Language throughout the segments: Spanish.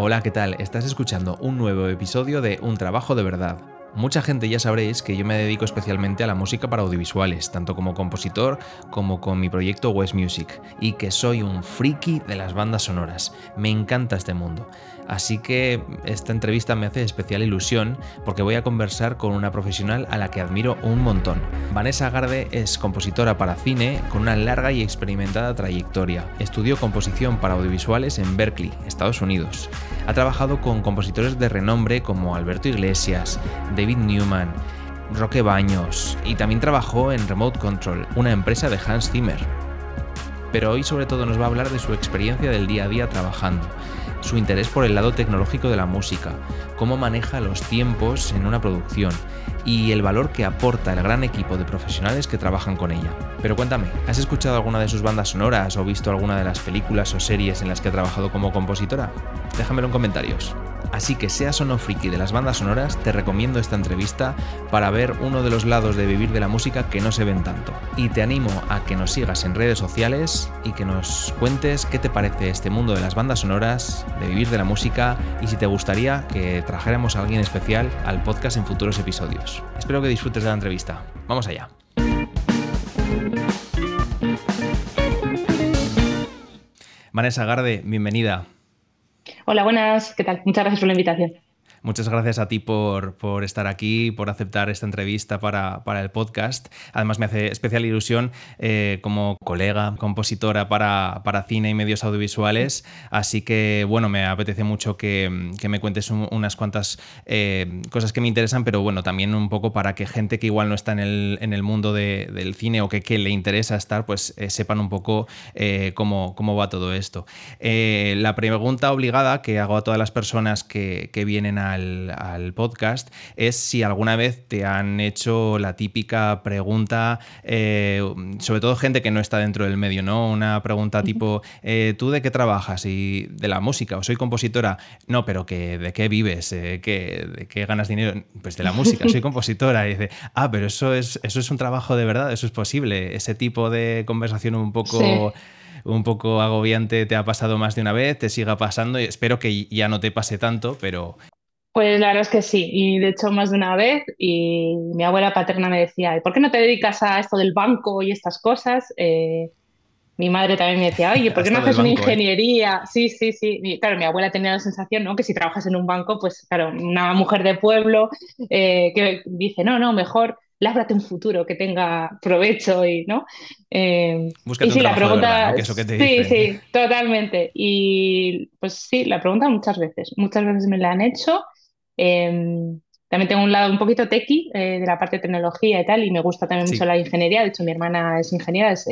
Hola, ¿qué tal? Estás escuchando un nuevo episodio de Un trabajo de verdad. Mucha gente ya sabréis que yo me dedico especialmente a la música para audiovisuales, tanto como compositor como con mi proyecto West Music, y que soy un friki de las bandas sonoras. Me encanta este mundo. Así que esta entrevista me hace especial ilusión porque voy a conversar con una profesional a la que admiro un montón. Vanessa Garde es compositora para cine con una larga y experimentada trayectoria. Estudió composición para audiovisuales en Berkeley, Estados Unidos. Ha trabajado con compositores de renombre como Alberto Iglesias, David Newman, Roque Baños y también trabajó en Remote Control, una empresa de Hans Zimmer. Pero hoy sobre todo nos va a hablar de su experiencia del día a día trabajando su interés por el lado tecnológico de la música, cómo maneja los tiempos en una producción y el valor que aporta el gran equipo de profesionales que trabajan con ella. Pero cuéntame, ¿has escuchado alguna de sus bandas sonoras o visto alguna de las películas o series en las que ha trabajado como compositora? Déjamelo en comentarios. Así que seas o no friki de las bandas sonoras, te recomiendo esta entrevista para ver uno de los lados de vivir de la música que no se ven tanto. Y te animo a que nos sigas en redes sociales y que nos cuentes qué te parece este mundo de las bandas sonoras, de vivir de la música y si te gustaría que trajéramos a alguien especial al podcast en futuros episodios. Espero que disfrutes de la entrevista. Vamos allá. Vanessa Garde, bienvenida. Hola, buenas, ¿qué tal? Muchas gracias por la invitación. Muchas gracias a ti por, por estar aquí, por aceptar esta entrevista para, para, el podcast. Además, me hace especial ilusión eh, como colega, compositora para, para, cine y medios audiovisuales. Así que, bueno, me apetece mucho que, que me cuentes unas cuantas eh, cosas que me interesan, pero bueno, también un poco para que gente que igual no está en el, en el mundo de, del cine o que, que, le interesa estar, pues eh, sepan un poco cómo, cómo, va todo esto. La pregunta obligada que hago a todas las personas que, que vienen a al, podcast es si alguna vez te han hecho la típica pregunta, eh, sobre todo gente que no está dentro del medio, ¿no? Una pregunta tipo, eh, ¿tú de qué trabajas? Y de la música, o soy compositora. No, pero que, ¿de qué vives? Eh, ¿De qué ganas dinero? Pues de la música, soy compositora. Y dice, ah, pero eso es, eso es un trabajo de verdad, eso es posible. Ese tipo de conversación un poco un poco agobiante te ha pasado más de una vez, te siga pasando y espero que ya no te pase tanto, pero pues la verdad es que sí, y de hecho más de una vez, y mi abuela paterna me decía, ¿por qué no te dedicas a esto del banco y estas cosas? Eh, mi madre también me decía, oye, ¿por qué no haces una ¿eh? ingeniería? Sí, sí, sí. claro, mi abuela tenía la sensación, ¿no? Que si trabajas en un banco, pues claro, una mujer de pueblo eh, que dice, no, no, mejor lábrate un futuro que tenga provecho y, ¿no? Eh, y sí, la pregunta, sí, sí, totalmente. Y pues sí, la pregunta muchas veces, muchas veces me la han hecho también tengo un lado un poquito tequi eh, de la parte de tecnología y tal, y me gusta también mucho la ingeniería. De hecho, mi hermana es ingeniera, es,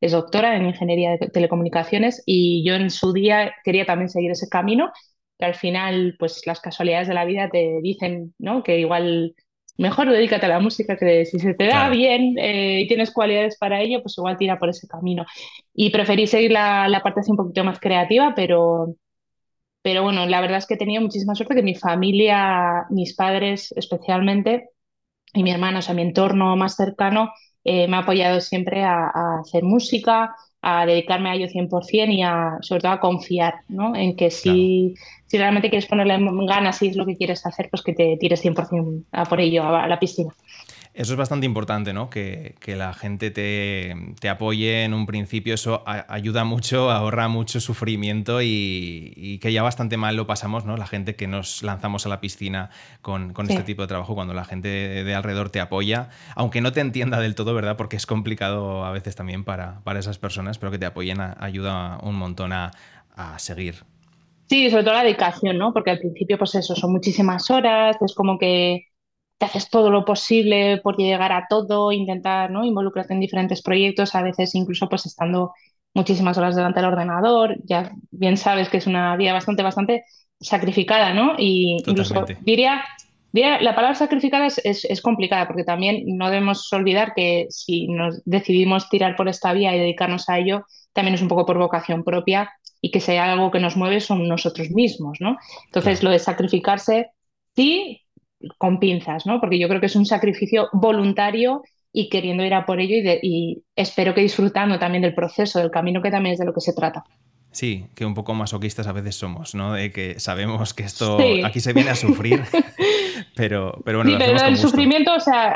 es, doctora en ingeniería de telecomunicaciones, y yo en su día quería también seguir ese camino, que al final, pues las casualidades de la vida te dicen, ¿no? Que igual mejor dedícate a la música, que si se te da bien eh, y tienes cualidades para ello, pues igual tira por ese camino. Y preferí seguir la, la parte así un poquito más creativa, pero pero bueno, la verdad es que he tenido muchísima suerte que mi familia, mis padres especialmente, y mi hermano, o sea, mi entorno más cercano, eh, me ha apoyado siempre a, hacer música, a dedicarme a ello 100% y a, sobre todo a confiar ¿no? en que si, si realmente quieres ponerle ganas y es lo que quieres hacer, pues que te tires 100% a por ello, a la piscina. Eso es bastante importante, ¿no? Que, la gente te, apoye en un principio, eso ayuda mucho, ahorra mucho sufrimiento y, que ya bastante mal lo pasamos, ¿no? La gente que nos lanzamos a la piscina con, este tipo de trabajo, cuando la gente de alrededor te apoya, aunque no te entienda del todo, ¿verdad? Porque es complicado a veces también para, para esas personas, pero que te apoyen ayuda un montón a, a seguir. Sí, sobre todo la dedicación, ¿no? Porque al principio, pues eso, son muchísimas horas, es como que te haces todo lo posible por llegar a todo, intentar ¿no? involucrarte en diferentes proyectos, a veces incluso pues estando muchísimas horas delante del ordenador, ya bien sabes que es una vida bastante, bastante sacrificada, ¿no? Y incluso diría, diría, la palabra sacrificada es, es, complicada porque también no debemos olvidar que si nos decidimos tirar por esta vía y dedicarnos a ello, también es un poco por vocación propia y que sea algo que nos mueve son nosotros mismos, ¿no? Entonces, lo de sacrificarse, sí, con pinzas, ¿no? Porque yo creo que es un sacrificio voluntario y queriendo ir a por ello y, espero que disfrutando también del proceso, del camino que también es de lo que se trata. Sí, que un poco masoquistas a veces somos, ¿no? De que sabemos que esto aquí se viene a sufrir, pero, pero bueno. Sí, pero el sufrimiento, o sea,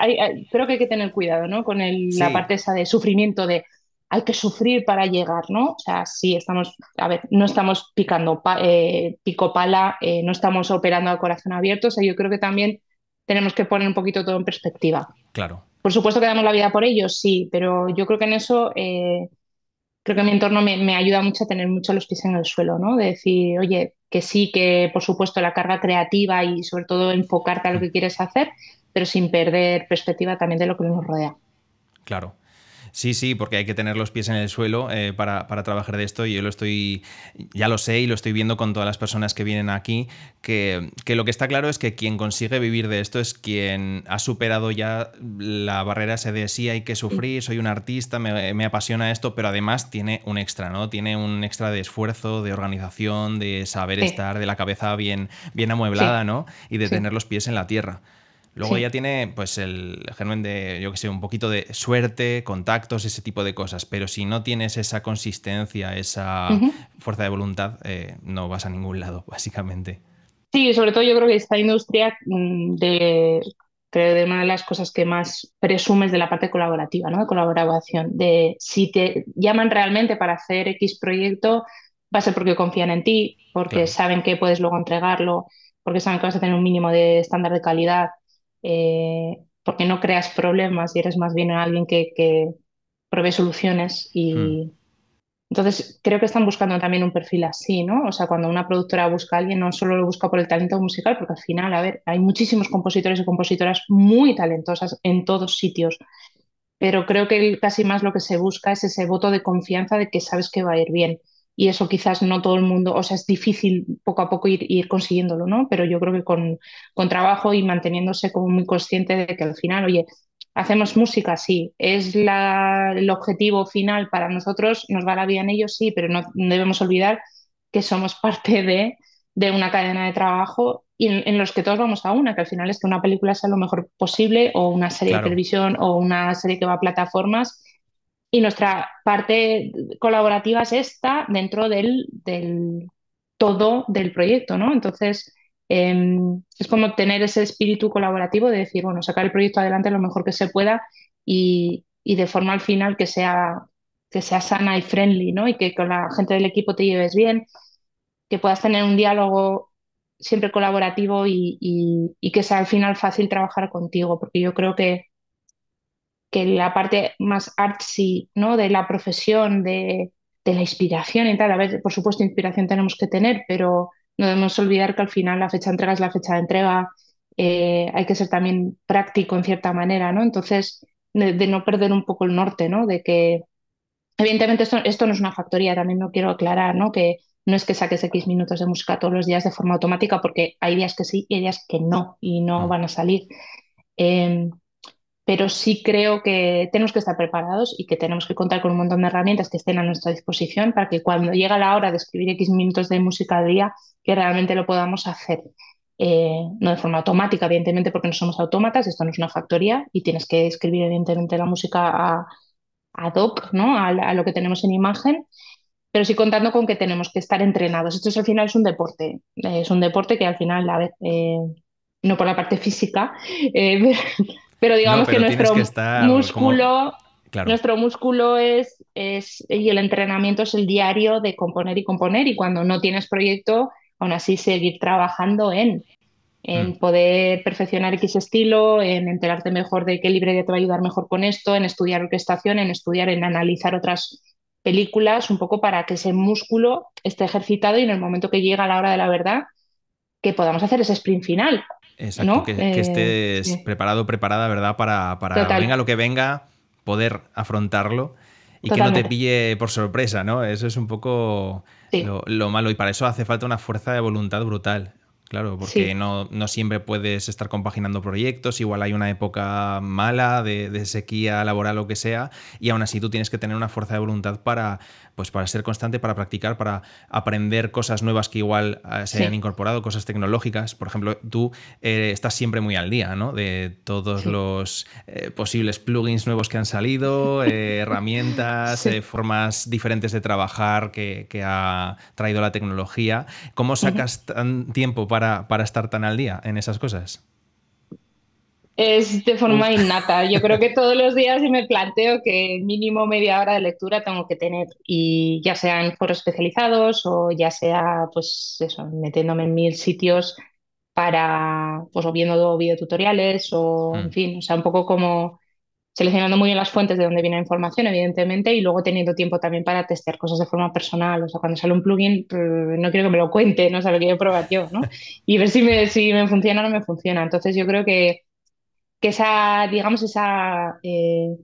creo que hay que tener cuidado, ¿no? Con la parte esa de sufrimiento de hay que sufrir para llegar, ¿no? O sea, sí, estamos, a ver, no estamos picando eh, pico pala, eh, no estamos operando a corazón abierto, o sea, yo creo que también tenemos que poner un poquito todo en perspectiva. Claro. Por supuesto que damos la vida por ellos, sí, pero yo creo que en eso eh, creo que mi entorno me, ayuda mucho a tener mucho los pies en el suelo, ¿no? De decir, oye, que sí, que por supuesto la carga creativa y sobre todo enfocarte a lo que quieres hacer, pero sin perder perspectiva también de lo que nos rodea. Claro. Sí, sí, porque hay que tener los pies en el suelo eh, para, trabajar de esto y yo lo estoy, ya lo sé y lo estoy viendo con todas las personas que vienen aquí, que, lo que está claro es que quien consigue vivir de esto es quien ha superado ya la barrera ese de sí hay que sufrir, soy un artista, me, apasiona esto, pero además tiene un extra, ¿no? Tiene un extra de esfuerzo, de organización, de saber estar, de la cabeza bien, bien amueblada, ¿no? Y de tener los pies en la tierra. Luego ya tiene pues el germen de, yo que sé, un poquito de suerte, contactos, ese tipo de cosas. Pero si no tienes esa consistencia, esa fuerza de voluntad, eh, no vas a ningún lado, básicamente. Sí, sobre todo yo creo que esta industria mm, de, creo de una de las cosas que más presumes de la parte colaborativa, ¿no? De colaboración. De si te llaman realmente para hacer X proyecto, va a ser porque confían en ti, porque saben que puedes luego entregarlo, porque saben que vas a tener un mínimo de estándar de calidad eh, porque no creas problemas y eres más bien alguien que, que provee soluciones y hmm. entonces creo que están buscando también un perfil así, ¿no? O sea, cuando una productora busca a alguien no solo lo busca por el talento musical, porque al final, a ver, hay muchísimos compositores y compositoras muy talentosas en todos sitios, pero creo que casi más lo que se busca es ese voto de confianza de que sabes que va a ir bien y eso quizás no todo el mundo, o sea, es difícil poco a poco ir, ir consiguiéndolo, ¿no? Pero yo creo que con, con, trabajo y manteniéndose como muy consciente de que al final, oye, hacemos música, sí, es la, el objetivo final para nosotros, nos va la vida en ello, sí, pero no debemos olvidar que somos parte de, de una cadena de trabajo y en, los que todos vamos a una, que al final es que una película sea lo mejor posible o una serie de televisión o una serie que va a plataformas y nuestra parte colaborativa es esta dentro del, del todo del proyecto, ¿no? Entonces, em, es como tener ese espíritu colaborativo de decir, bueno, sacar el proyecto adelante lo mejor que se pueda y, de forma al final que sea, que sea sana y friendly, ¿no? Y que con la gente del equipo te lleves bien, que puedas tener un diálogo siempre colaborativo y, y que sea al final fácil trabajar contigo, porque yo creo que que la parte más artsy ¿no? de la profesión, de, de, la inspiración y tal. A ver, por supuesto, inspiración tenemos que tener, pero no debemos olvidar que al final la fecha de entrega es la fecha de entrega. Eh, hay que ser también práctico en cierta manera, ¿no? Entonces, de, no perder un poco el norte, ¿no? De que, evidentemente, esto, esto no es una factoría, también lo quiero aclarar, ¿no? Que no es que saques X minutos de música todos los días de forma automática, porque hay días que sí y hay días que no, y no mm. van a salir. Eh, pero sí creo que tenemos que estar preparados y que tenemos que contar con un montón de herramientas que estén a nuestra disposición para que cuando llega la hora de escribir X minutos de música al día, que realmente lo podamos hacer. Eh, no de forma automática, evidentemente, porque no somos autómatas, esto no es una factoría y tienes que escribir, evidentemente, la música a, ad hoc, ¿no? A, lo que tenemos en imagen, pero sí contando con que tenemos que estar entrenados. Esto es, al final es un deporte, es un deporte que al final, a ver, eh, no por la parte física, eh, pero digamos que nuestro músculo, nuestro músculo es, es, y el entrenamiento es el diario de componer y componer, y cuando no tienes proyecto, aún así seguir trabajando en, en mm. poder perfeccionar X estilo, en enterarte mejor de qué librería te va a ayudar mejor con esto, en estudiar orquestación, en estudiar, en analizar otras películas, un poco para que ese músculo esté ejercitado y en el momento que llega la hora de la verdad, que podamos hacer ese sprint final. Exacto, que, eh, estés preparado, preparada, ¿verdad? Para, para venga lo que venga, poder afrontarlo y que no te pille por sorpresa, ¿no? Eso es un poco lo, malo y para eso hace falta una fuerza de voluntad brutal. Claro, porque no, no, siempre puedes estar compaginando proyectos, igual hay una época mala de, sequía laboral o lo que sea, y aún así tú tienes que tener una fuerza de voluntad para, pues para ser constante, para practicar, para aprender cosas nuevas que igual eh, se hayan incorporado, cosas tecnológicas. Por ejemplo, tú eh, estás siempre muy al día, ¿no? De todos los eh, posibles plugins nuevos que han salido, herramientas, formas diferentes de trabajar que, que, ha traído la tecnología. ¿Cómo sacas tan tiempo para para, estar tan al día en esas cosas? Es de forma innata. Yo creo que todos los días me planteo que mínimo media hora de lectura tengo que tener, y ya sea en foros especializados o ya sea, pues eso, metiéndome en mil sitios para, pues o viendo videotutoriales o, en mm. fin, o sea, un poco como seleccionando muy bien las fuentes de donde viene la información, evidentemente, y luego teniendo tiempo también para testear cosas de forma personal. O sea, cuando sale un plugin, pues, no quiero que me lo cuente, no o sea, lo quiero probar yo, ¿no? Y ver si me, si me funciona o no me funciona. Entonces, yo creo que, que esa, digamos, esa eh,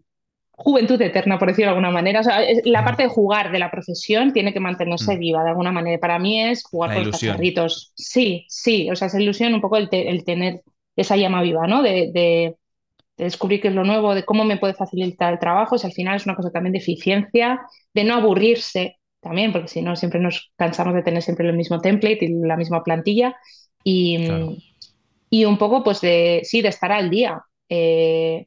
juventud eterna, por decirlo de alguna manera, o sea, la parte de jugar de la profesión tiene que mantenerse mm. viva de alguna manera. Para mí es jugar con los cacharritos. Sí, sí, o sea, esa ilusión un poco el, el tener esa llama viva, ¿no? de de descubrir qué es lo nuevo, de cómo me puede facilitar el trabajo, si al final es una cosa también de eficiencia, de no aburrirse también, porque si no siempre nos cansamos de tener siempre el mismo template y la misma plantilla. Y, y un poco, pues, de, sí, de estar al día. Eh,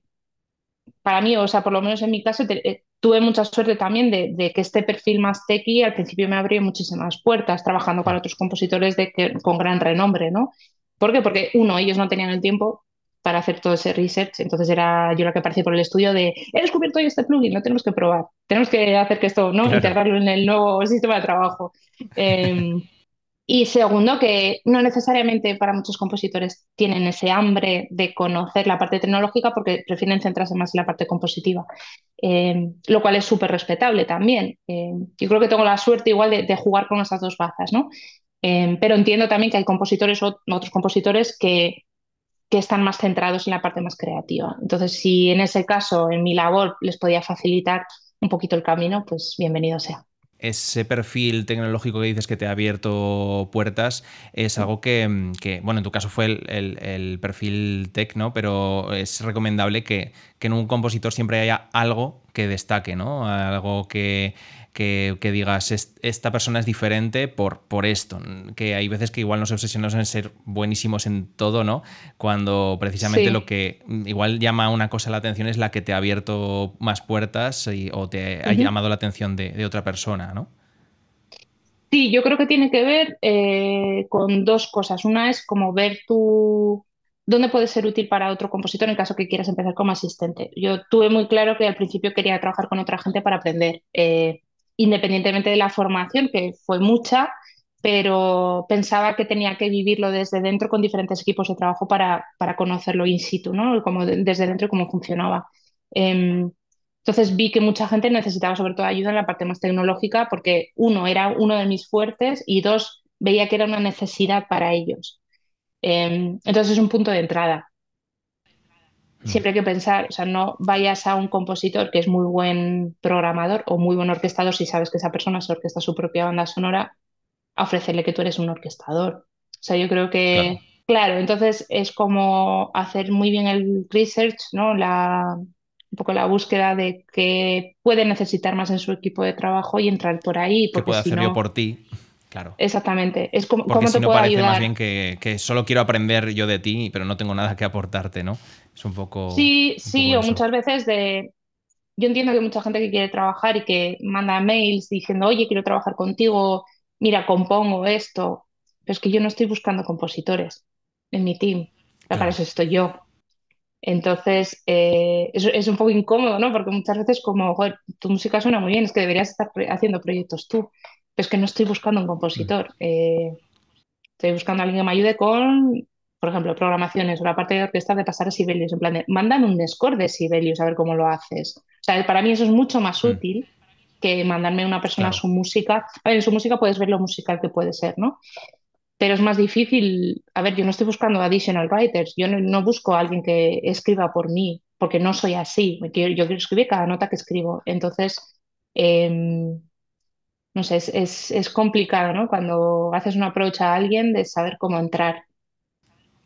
para mí, o sea, por lo menos en mi caso, eh, tuve mucha suerte también de, que este perfil más techy al principio me abrió muchísimas puertas trabajando con otros compositores de con gran renombre, ¿no? ¿Por qué? Porque uno, ellos no tenían el tiempo para hacer todo ese research. Entonces era yo la que aparecí por el estudio de he descubierto hoy este plugin, lo tenemos que probar. Tenemos que hacer que esto, ¿no? Integrarlo en el nuevo sistema de trabajo. Em, y segundo, que no necesariamente para muchos compositores tienen ese hambre de conocer la parte tecnológica porque prefieren centrarse más en la parte compositiva, em, lo cual es súper respetable también. Em, yo creo que tengo la suerte igual de, jugar con esas dos bazas, ¿no? pero entiendo también que hay compositores o otros compositores que que están más centrados en la parte más creativa. Entonces, si en ese caso, en mi labor, les podía facilitar un poquito el camino, pues bienvenido sea. Ese perfil tecnológico que dices que te ha abierto puertas es algo que, bueno, en tu caso fue el, perfil tecno, pero es recomendable que, que en un compositor siempre haya algo que destaque, ¿no? Algo que, que, digas, esta persona es diferente por, por esto, que hay veces que igual nos obsesionamos en ser buenísimos en todo, ¿no? Cuando precisamente lo que igual llama una cosa la atención es la que te ha abierto más puertas o te ha llamado la atención de, otra persona, ¿no? Sí, yo creo que tiene que ver eh, con dos cosas. Una es como ver tu, dónde puede ser útil para otro compositor en caso que quieras empezar como asistente. Yo tuve muy claro que al principio quería trabajar con otra gente para aprender. Eh, independientemente de la formación, que fue mucha, pero pensaba que tenía que vivirlo desde dentro con diferentes equipos de trabajo para, para conocerlo in situ, ¿no? Como desde dentro cómo funcionaba. Em, entonces vi que mucha gente necesitaba sobre todo ayuda en la parte más tecnológica porque uno era uno de mis fuertes y dos veía que era una necesidad para ellos. Em, entonces es un punto de entrada. Mm. siempre hay que pensar, o sea, no vayas a un compositor que es muy buen programador o muy buen orquestador si sabes que esa persona se orquesta su propia banda sonora, a ofrecerle que tú eres un orquestador. O sea, yo creo que, claro, entonces es como hacer muy bien el research, ¿no? La, un poco la búsqueda de qué puede necesitar más en su equipo de trabajo y entrar por ahí. ¿Qué puedo hacer yo por ti? Claro. Exactamente. Es como, Porque ¿cómo si te no puedo parece ayudar? más bien que, que, solo quiero aprender yo de ti, pero no tengo nada que aportarte, ¿no? Es un poco. Sí, sí, o muchas veces de. Yo entiendo que mucha gente que quiere trabajar y que manda mails diciendo, oye, quiero trabajar contigo, mira, compongo esto. Pero es que yo no estoy buscando compositores en mi team. Para eso estoy yo. Entonces, eh, es, es, un poco incómodo, ¿no? Porque muchas veces como, joder, tu música suena muy bien, es que deberías estar haciendo proyectos tú es que no estoy buscando un compositor. Mm. Eh, estoy buscando a alguien que me ayude con, por ejemplo, programaciones o la parte de orquesta de pasar a Sibelius. En plan, de, mándame un score de Sibelius a ver cómo lo haces. O sea, para mí eso es mucho más mm. útil que mandarme a una persona su música. A ver, en su música puedes ver lo musical que puede ser, ¿no? Pero es más difícil. A ver, yo no estoy buscando additional writers. Yo no, busco a alguien que escriba por mí, porque no soy así. Yo, yo quiero escribir cada nota que escribo. Entonces, eh, no sé, es, es, complicado, ¿no? Cuando haces un approach a alguien de saber cómo entrar.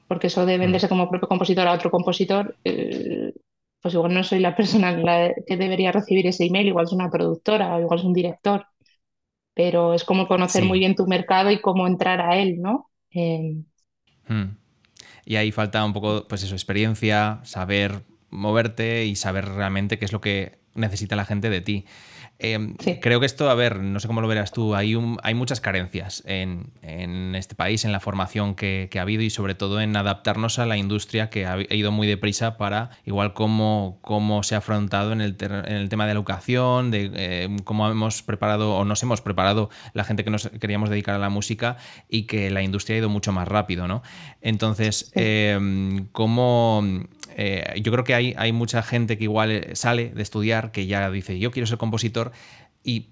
porque eso de venderse como propio compositor a otro compositor, eh, pues igual no soy la persona que debería recibir ese email, igual es una productora o igual es un director, pero es como conocer muy bien tu mercado y cómo entrar a él, ¿no? Eh. Y ahí falta un poco, pues eso, experiencia, saber moverte y saber realmente qué es lo que necesita la gente de ti. Em, creo que esto, a ver, no sé cómo lo verás tú, hay, hay muchas carencias en, este país, en la formación que, ha habido y sobre todo en adaptarnos a la industria que ha ido muy deprisa para, igual cómo, cómo se ha afrontado en el, en el tema de la educación, de eh, cómo hemos preparado o nos hemos preparado la gente que nos queríamos dedicar a la música y que la industria ha ido mucho más rápido, ¿no? Entonces, em, ¿cómo eh, yo creo que hay, hay mucha gente que igual eh, sale de estudiar, que ya dice, yo quiero ser compositor, y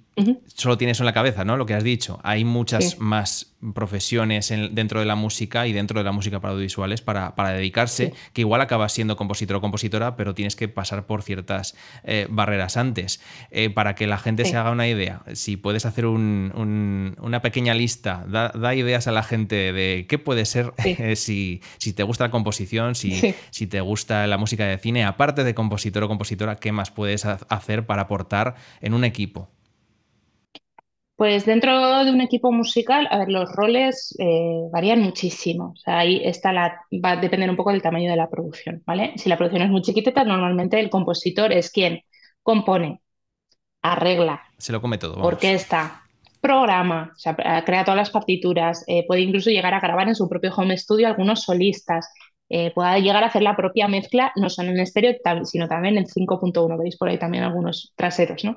solo tienes eso en la cabeza, ¿no? Lo que has dicho. Hay muchas más profesiones dentro de la música y dentro de la música para audiovisuales para, dedicarse, que igual acabas siendo compositor o compositora, pero tienes que pasar por ciertas eh, barreras antes. Eh, para que la gente se haga una idea, si puedes hacer una pequeña lista, da, ideas a la gente de qué puede ser eh, si, si, te gusta la composición, si, si te gusta la música de cine, aparte de compositor o compositora, ¿qué más puedes hacer para aportar en un equipo? Pues dentro de un equipo musical, a ver, los roles eh, varían muchísimo. O sea, ahí está la, va a depender un poco del tamaño de la producción, ¿vale? Si la producción es muy chiquitita, normalmente el compositor es quien compone, arregla, se lo come todo, orquesta, programa, o sea, crea todas las partituras, eh, puede incluso llegar a grabar en su propio home studio algunos solistas, eh, pueda llegar a hacer la propia mezcla, no solo en estéreo, sino también en 5.1, veis por ahí también algunos traseros, ¿no?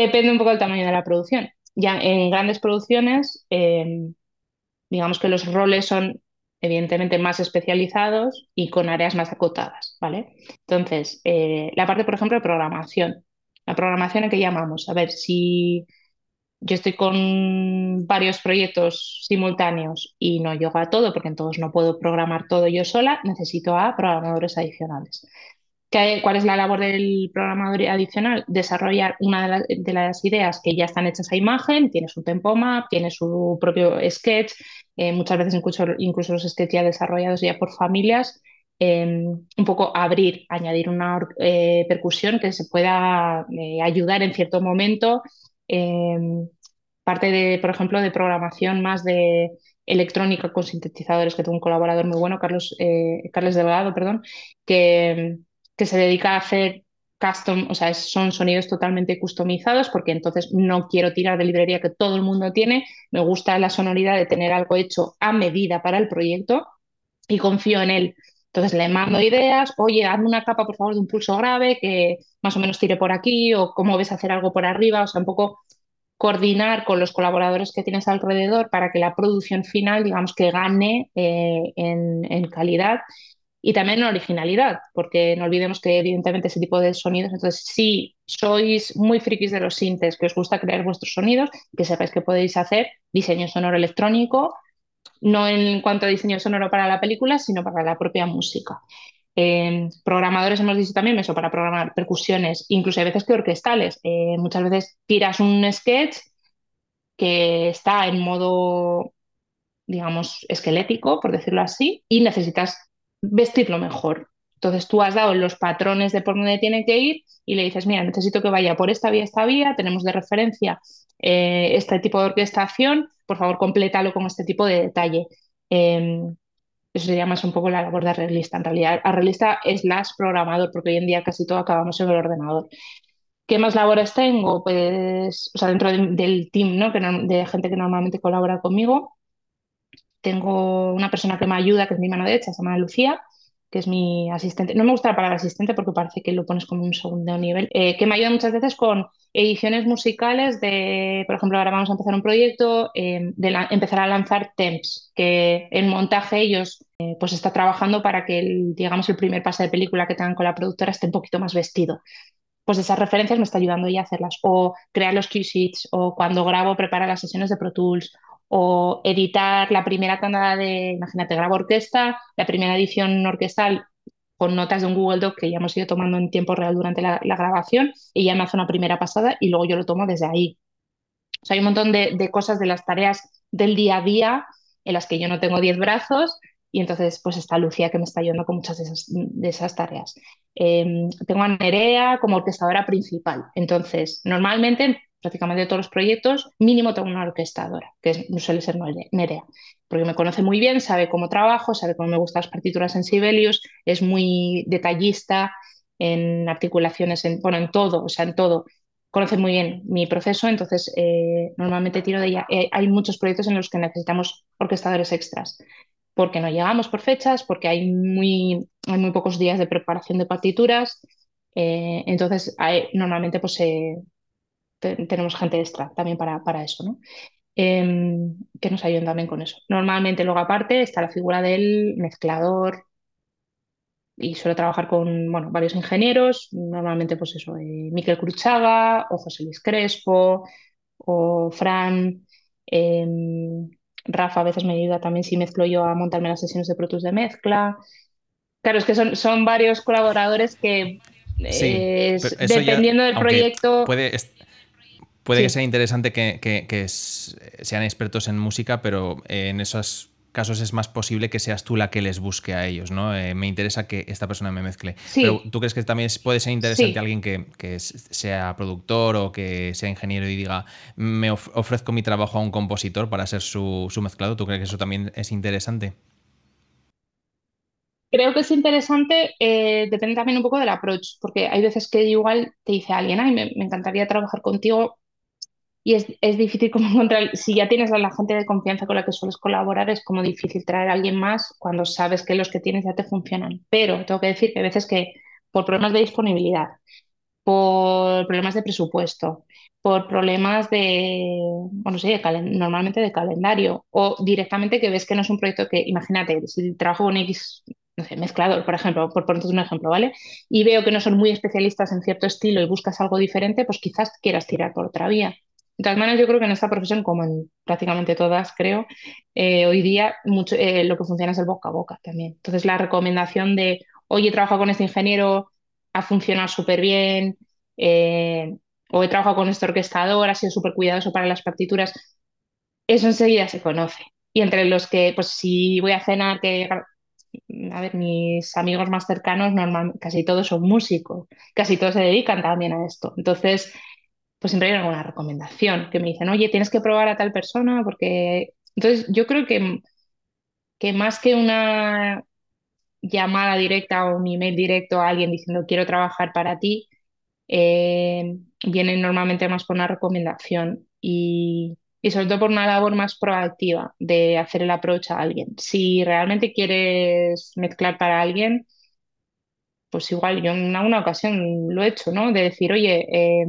Depende un poco del tamaño de la producción. Ya en grandes producciones, em, digamos que los roles son evidentemente más especializados y con áreas más acotadas, ¿vale? Entonces, eh, la parte, por ejemplo, de programación. La programación, ¿a qué llamamos? A ver, si yo estoy con varios proyectos simultáneos y no llego a todo, porque en todos no puedo programar todo yo sola, necesito a programadores adicionales. ¿Cuál es la labor del programador adicional? Desarrollar una de, las ideas que ya están hechas a imagen, tiene su tempo map, tiene su propio sketch, eh, muchas veces incluso, incluso los sketches ya desarrollados ya por familias, em, un poco abrir, añadir una eh, percusión que se pueda eh, ayudar en cierto momento. Em, parte de, por ejemplo, de programación más de electrónica con sintetizadores, que tengo un colaborador muy bueno, Carlos, Carlos Delgado, perdón, que que se dedica a hacer custom, o sea, son sonidos totalmente customizados porque entonces no quiero tirar de librería que todo el mundo tiene, me gusta la sonoridad de tener algo hecho a medida para el proyecto y confío en él. Entonces le mando ideas, oye, hazme una capa por favor de un pulso grave que más o menos tire por aquí o cómo ves hacer algo por arriba, o sea, un poco coordinar con los colaboradores que tienes alrededor para que la producción final, digamos, que gane eh, en, en calidad y también originalidad, porque no olvidemos que evidentemente ese tipo de sonidos, entonces si sois muy frikis de los sintes, que os gusta crear vuestros sonidos, que sepáis que podéis hacer diseño sonoro electrónico, no en cuanto a diseño sonoro para la película, sino para la propia música. programadores hemos dicho también eso, para programar percusiones, incluso hay veces que orquestales. Eh, muchas veces tiras un sketch que está en modo, digamos, esquelético, por decirlo así, y necesitas vestirlo mejor. Entonces tú has dado los patrones de por dónde tiene que ir y le dices, mira, necesito que vaya por esta vía, esta vía, tenemos de referencia eh, este tipo de orquestación, por favor, complétalo con este tipo de detalle. Em, eso sería más un poco la labor de arreglista. En realidad, arreglista es las programador, porque hoy en día casi todo acabamos en el ordenador. ¿Qué más labores tengo? Pues, o sea, dentro del team, ¿no? Que de gente que normalmente colabora conmigo, tengo una persona que me ayuda, que es mi mano derecha, se llama Lucía, que es mi asistente. No me gusta la palabra asistente porque parece que lo pones como un segundo nivel, eh, que me ayuda muchas veces con ediciones musicales de, por ejemplo, ahora vamos a empezar un proyecto eh, de empezar a lanzar temps, que en montaje ellos eh, pues está trabajando para que el, el primer pase de película que tengan con la productora esté un poquito más vestido. Pues esas referencias me está ayudando ya a hacerlas. O crear los cue sheets, o cuando grabo prepara las sesiones de Pro Tools, o editar la primera tanda de, imagínate, grabo orquesta, la primera edición orquestal con notas de un Google Doc que ya hemos ido tomando en tiempo real durante la, grabación, y ya me hace una primera pasada y luego yo lo tomo desde ahí. O sea, hay un montón de, cosas de las tareas del día a día en las que yo no tengo 10 brazos y entonces pues está Lucía que me está ayudando con muchas de esas, de esas tareas. Em, tengo a Nerea como orquestadora principal, entonces normalmente prácticamente todos los proyectos, mínimo tengo una orquestadora, que suele ser Nerea, porque me conoce muy bien, sabe cómo trabajo, sabe cómo me gustan las partituras en Sibelius, es muy detallista en articulaciones, en, bueno, en todo, o sea, en todo. Conoce muy bien mi proceso, entonces eh, normalmente tiro de ella. Eh, hay muchos proyectos en los que necesitamos orquestadores extras, porque no llegamos por fechas, porque hay muy, hay muy pocos días de preparación de partituras, eh, entonces normalmente pues tenemos gente extra también para, para eso, ¿no? Em, que nos ayudan también con eso. Normalmente luego aparte está la figura del mezclador y suelo trabajar con bueno, varios ingenieros, normalmente pues eso, eh, Miquel Cruchaga o José Luis Crespo o Fran. Em, Rafa a veces me ayuda también si mezclo yo a montarme las sesiones de Pro de mezcla. Claro, es que son, son varios colaboradores que eh, dependiendo del proyecto... Puede, Puede que sea interesante que, sean expertos en música, pero en esos casos es más posible que seas tú la que les busque a ellos, ¿no? Eh, me interesa que esta persona me mezcle. Pero ¿tú crees que también puede ser interesante alguien que, sea productor o que sea ingeniero y diga, me ofrezco mi trabajo a un compositor para ser su, su mezclado? ¿Tú crees que eso también es interesante? Creo que es interesante, eh, depende también un poco del approach, porque hay veces que igual te dice alguien, ay, me encantaría trabajar contigo, y es, es, difícil como encontrar, si ya tienes a la gente de confianza con la que sueles colaborar, es como difícil traer a alguien más cuando sabes que los que tienes ya te funcionan. Pero tengo que decir que a veces que por problemas de disponibilidad, por problemas de presupuesto, por problemas de, bueno, sí, normalmente de calendario, o directamente que ves que no es un proyecto que, imagínate, si trabajo con X no sé, mezclador, por ejemplo, por ponerte un ejemplo, ¿vale? Y veo que no son muy especialistas en cierto estilo y buscas algo diferente, pues quizás quieras tirar por otra vía. De todas maneras, yo creo que en esta profesión, como en prácticamente todas, creo, eh, hoy día mucho, eh, lo que funciona es el boca a boca también. Entonces, la recomendación de, oye, he trabajado con este ingeniero, ha funcionado súper bien, eh, o he trabajado con este orquestador, ha sido súper cuidadoso para las partituras, eso enseguida se conoce. Y entre los que, pues si voy a cenar, que, a ver, mis amigos más cercanos, normal, casi todos son músicos, casi todos se dedican también a esto. Entonces, pues siempre hay alguna recomendación que me dicen, oye, tienes que probar a tal persona porque... Entonces, yo creo que, que más que una llamada directa o un email directo a alguien diciendo quiero trabajar para ti, eh, vienen normalmente más por una recomendación y, y, sobre todo por una labor más proactiva de hacer el approach a alguien. Si realmente quieres mezclar para alguien, pues igual yo en alguna ocasión lo he hecho, ¿no? De decir, oye, eh,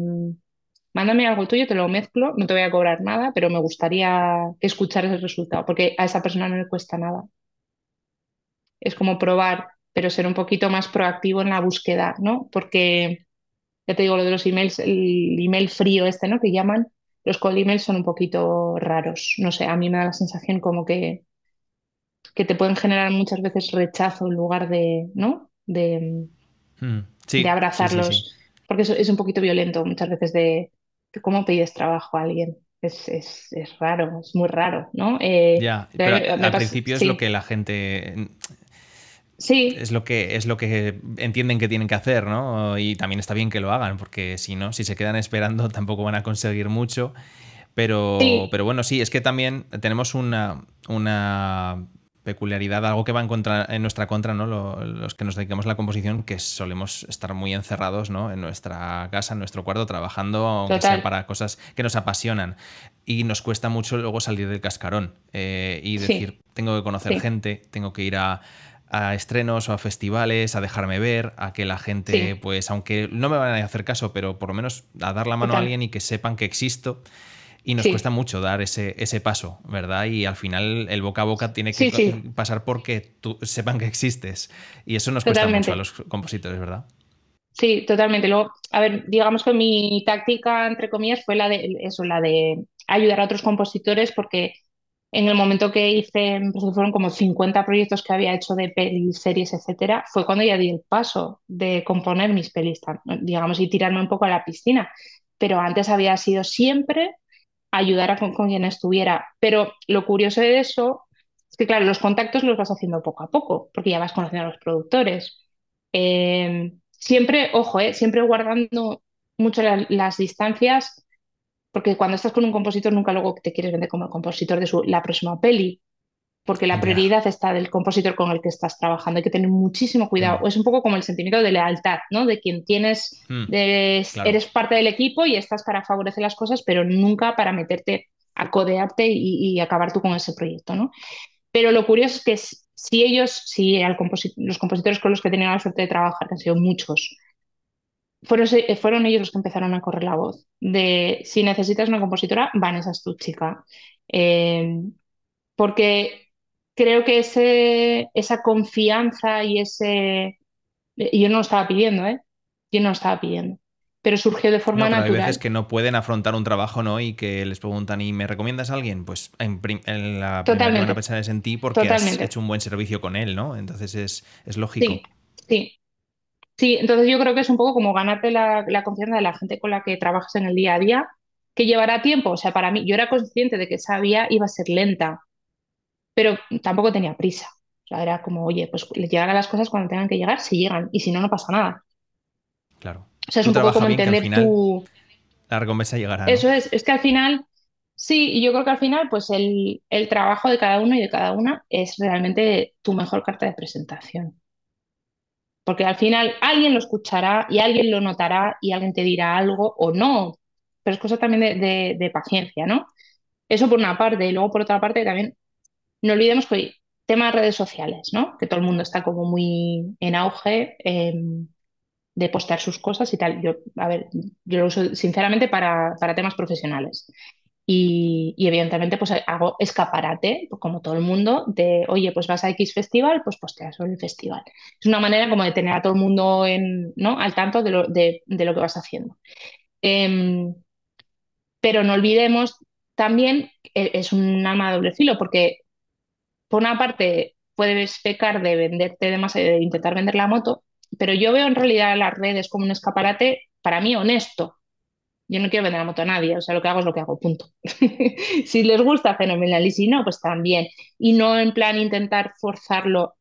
mándame algo tuyo, te lo mezclo, no te voy a cobrar nada, pero me gustaría escuchar ese resultado, porque a esa persona no le cuesta nada. Es como probar, pero ser un poquito más proactivo en la búsqueda, ¿no? Porque, ya te digo, lo de los emails, el email frío este, ¿no? Que llaman, los cold emails son un poquito raros. No sé, a mí me da la sensación como que, que te pueden generar muchas veces rechazo en lugar de, ¿no? De, hmm, de abrazarlos. porque es un poquito violento muchas veces de cómo pides trabajo a alguien. Es, es, es raro, es muy raro, ¿no? Eh, ya, pero al principio es lo que la gente Sí. Es lo que es lo que entienden que tienen que hacer, ¿no? Y también está bien que lo hagan, porque si no, si se quedan esperando, tampoco van a conseguir mucho. Pero, pero bueno, sí, es que también tenemos una, una peculiaridad, algo que va en, contra, en nuestra contra, ¿no? los que nos dedicamos a la composición, que solemos estar muy encerrados ¿no? en nuestra casa, en nuestro cuarto, trabajando, aunque sea para cosas que nos apasionan. Y nos cuesta mucho luego salir del cascarón eh, y decir, tengo que conocer gente, tengo que ir a, estrenos o a festivales, a dejarme ver, a que la gente, pues, aunque no me van a hacer caso, pero por lo menos a dar la mano a alguien y que sepan que existo. Y nos cuesta mucho dar ese, ese paso, ¿verdad? Y al final el boca a boca tiene que pasar porque tú, sepan que existes. Y eso nos cuesta mucho a los compositores, ¿verdad? Sí, totalmente. Luego, a ver, digamos que mi táctica, entre comillas, fue la de eso, la de ayudar a otros compositores, porque en el momento que hice, pues fueron como 50 proyectos que había hecho de pelis, series, etcétera, fue cuando ya di el paso de componer mis pelis, digamos, y tirarme un poco a la piscina. Pero antes había sido siempre ayudar a con, quien estuviera. Pero lo curioso de eso, es que claro, los contactos los vas haciendo poco a poco, porque ya vas conociendo a los productores. Eh, siempre, ojo, eh, siempre guardando mucho las distancias, porque cuando estás con un compositor nunca luego te quieres vender como el compositor de su, la próxima peli, porque la prioridad está del compositor con el que estás trabajando. Hay que tener muchísimo cuidado. Es un poco como el sentimiento de lealtad, ¿no? De quien tienes, mm, eres parte del equipo y estás para favorecer las cosas, pero nunca para meterte a codearte y, acabar tú con ese proyecto, ¿no? Pero lo curioso es que si ellos, si los compositores con los que he tenido la suerte de trabajar, que han sido muchos, fueron, fueron ellos los que empezaron a correr la voz de si necesitas una compositora, Vanessa es tu chica. Eh, porque creo que ese, esa confianza y ese... Yo no lo estaba pidiendo, ¿eh? Yo no lo estaba pidiendo. Pero surgió de forma natural. Hay veces que no pueden afrontar un trabajo, ¿no? Y que les preguntan, ¿y me recomiendas a alguien? Pues en, la primera van a pensar es en ti porque has hecho un buen servicio con él, ¿no? Entonces es, es lógico. Sí, sí. Sí, entonces yo creo que es un poco como ganarte la, la confianza de la gente con la que trabajas en el día a día, que llevará tiempo. O sea, para mí, yo era consciente de que esa vía iba a ser lenta, pero tampoco tenía prisa. O sea, era como, oye, pues llegar a las cosas cuando tengan que llegar, si llegan, y si no, no pasa nada. Claro. O sea, es un poco como entender tu... La recompensa llegará. Eso es, es que al final, sí, y yo creo que al final, pues el, el trabajo de cada uno y de cada una es realmente tu mejor carta de presentación. Porque al final alguien lo escuchará y alguien lo notará y alguien te dirá algo o no. Pero es cosa también de, de paciencia, ¿no? Eso por una parte. Y luego por otra parte también no olvidemos que hoy, tema de redes sociales, ¿no? Que todo el mundo está como muy en auge em, de postear sus cosas y tal. Yo, a ver, yo lo uso sinceramente para, temas profesionales. Y, evidentemente pues hago escaparate, pues, como todo el mundo, de, oye, pues vas a X festival, pues posteas sobre el festival. Es una manera como de tener a todo el mundo en, ¿no? al tanto de lo, de, lo que vas haciendo. Em, pero no olvidemos también, es un arma de doble filo, porque por una parte puedes pecar de venderte demasiado, de intentar vender la moto, pero yo veo en realidad las redes como un escaparate para mí honesto. Yo no quiero vender la moto a nadie, o sea, lo que hago es lo que hago, punto. si les gusta, fenomenal, y si no, pues también. Y no en plan intentar forzarlo.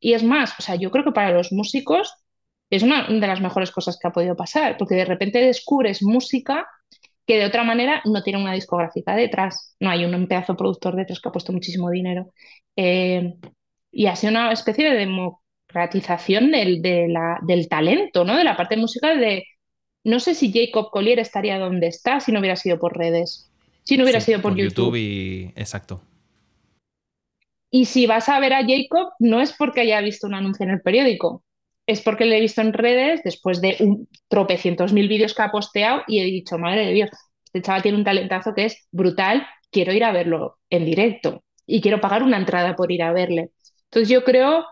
Y es más, o sea, yo creo que para los músicos es una de las mejores cosas que ha podido pasar, porque de repente descubres música que de otra manera no tiene una discográfica detrás, no hay un pedazo productor detrás que ha puesto muchísimo dinero. Eh, y ha sido una especie de democratización del, del talento, ¿no? De la parte musical de... No sé si Jacob Collier estaría donde está si no hubiera sido por redes, si no hubiera sido por, YouTube. y... Exacto. Y si vas a ver a Jacob, no es porque haya visto un anuncio en el periódico, es porque le he visto en redes después de un tropecientos mil vídeos que ha posteado y he dicho, madre de Dios, este chaval tiene un talentazo que es brutal, quiero ir a verlo en directo y quiero pagar una entrada por ir a verle. Entonces yo creo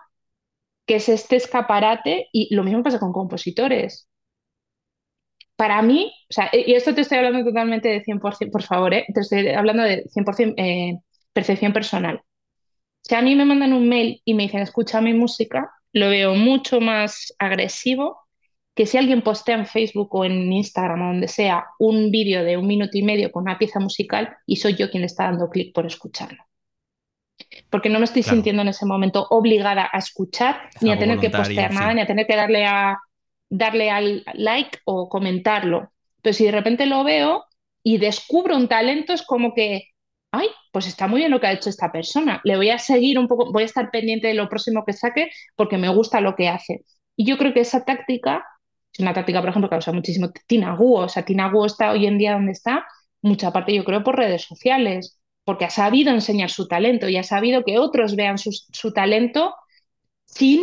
que es este escaparate y lo mismo pasa con compositores. Para mí, o sea, y esto te estoy hablando totalmente de 100%, por favor, ¿eh? te estoy hablando de 100% eh, percepción personal. Si a mí me mandan un mail y me dicen, escucha mi música, lo veo mucho más agresivo que si alguien postea en Facebook o en Instagram o donde sea un vídeo de un minuto y medio con una pieza musical y soy yo quien le está dando clic por escucharlo. Porque no me estoy sintiendo en ese momento obligada a escuchar, ni a tener que postear nada, ni a tener que darle, a, darle al like o comentarlo. Pero si de repente lo veo y descubro un talento, es como que ay, pues está muy bien lo que ha hecho esta persona, le voy a seguir un poco, voy a estar pendiente de lo próximo que saque porque me gusta lo que hace. Y yo creo que esa táctica, es una táctica, por ejemplo, que usa muchísimo Tina Gu, o sea, Tina Gu está hoy en día donde está, mucha parte yo creo por redes sociales, porque ha sabido enseñar su talento y ha sabido que otros vean su, talento sin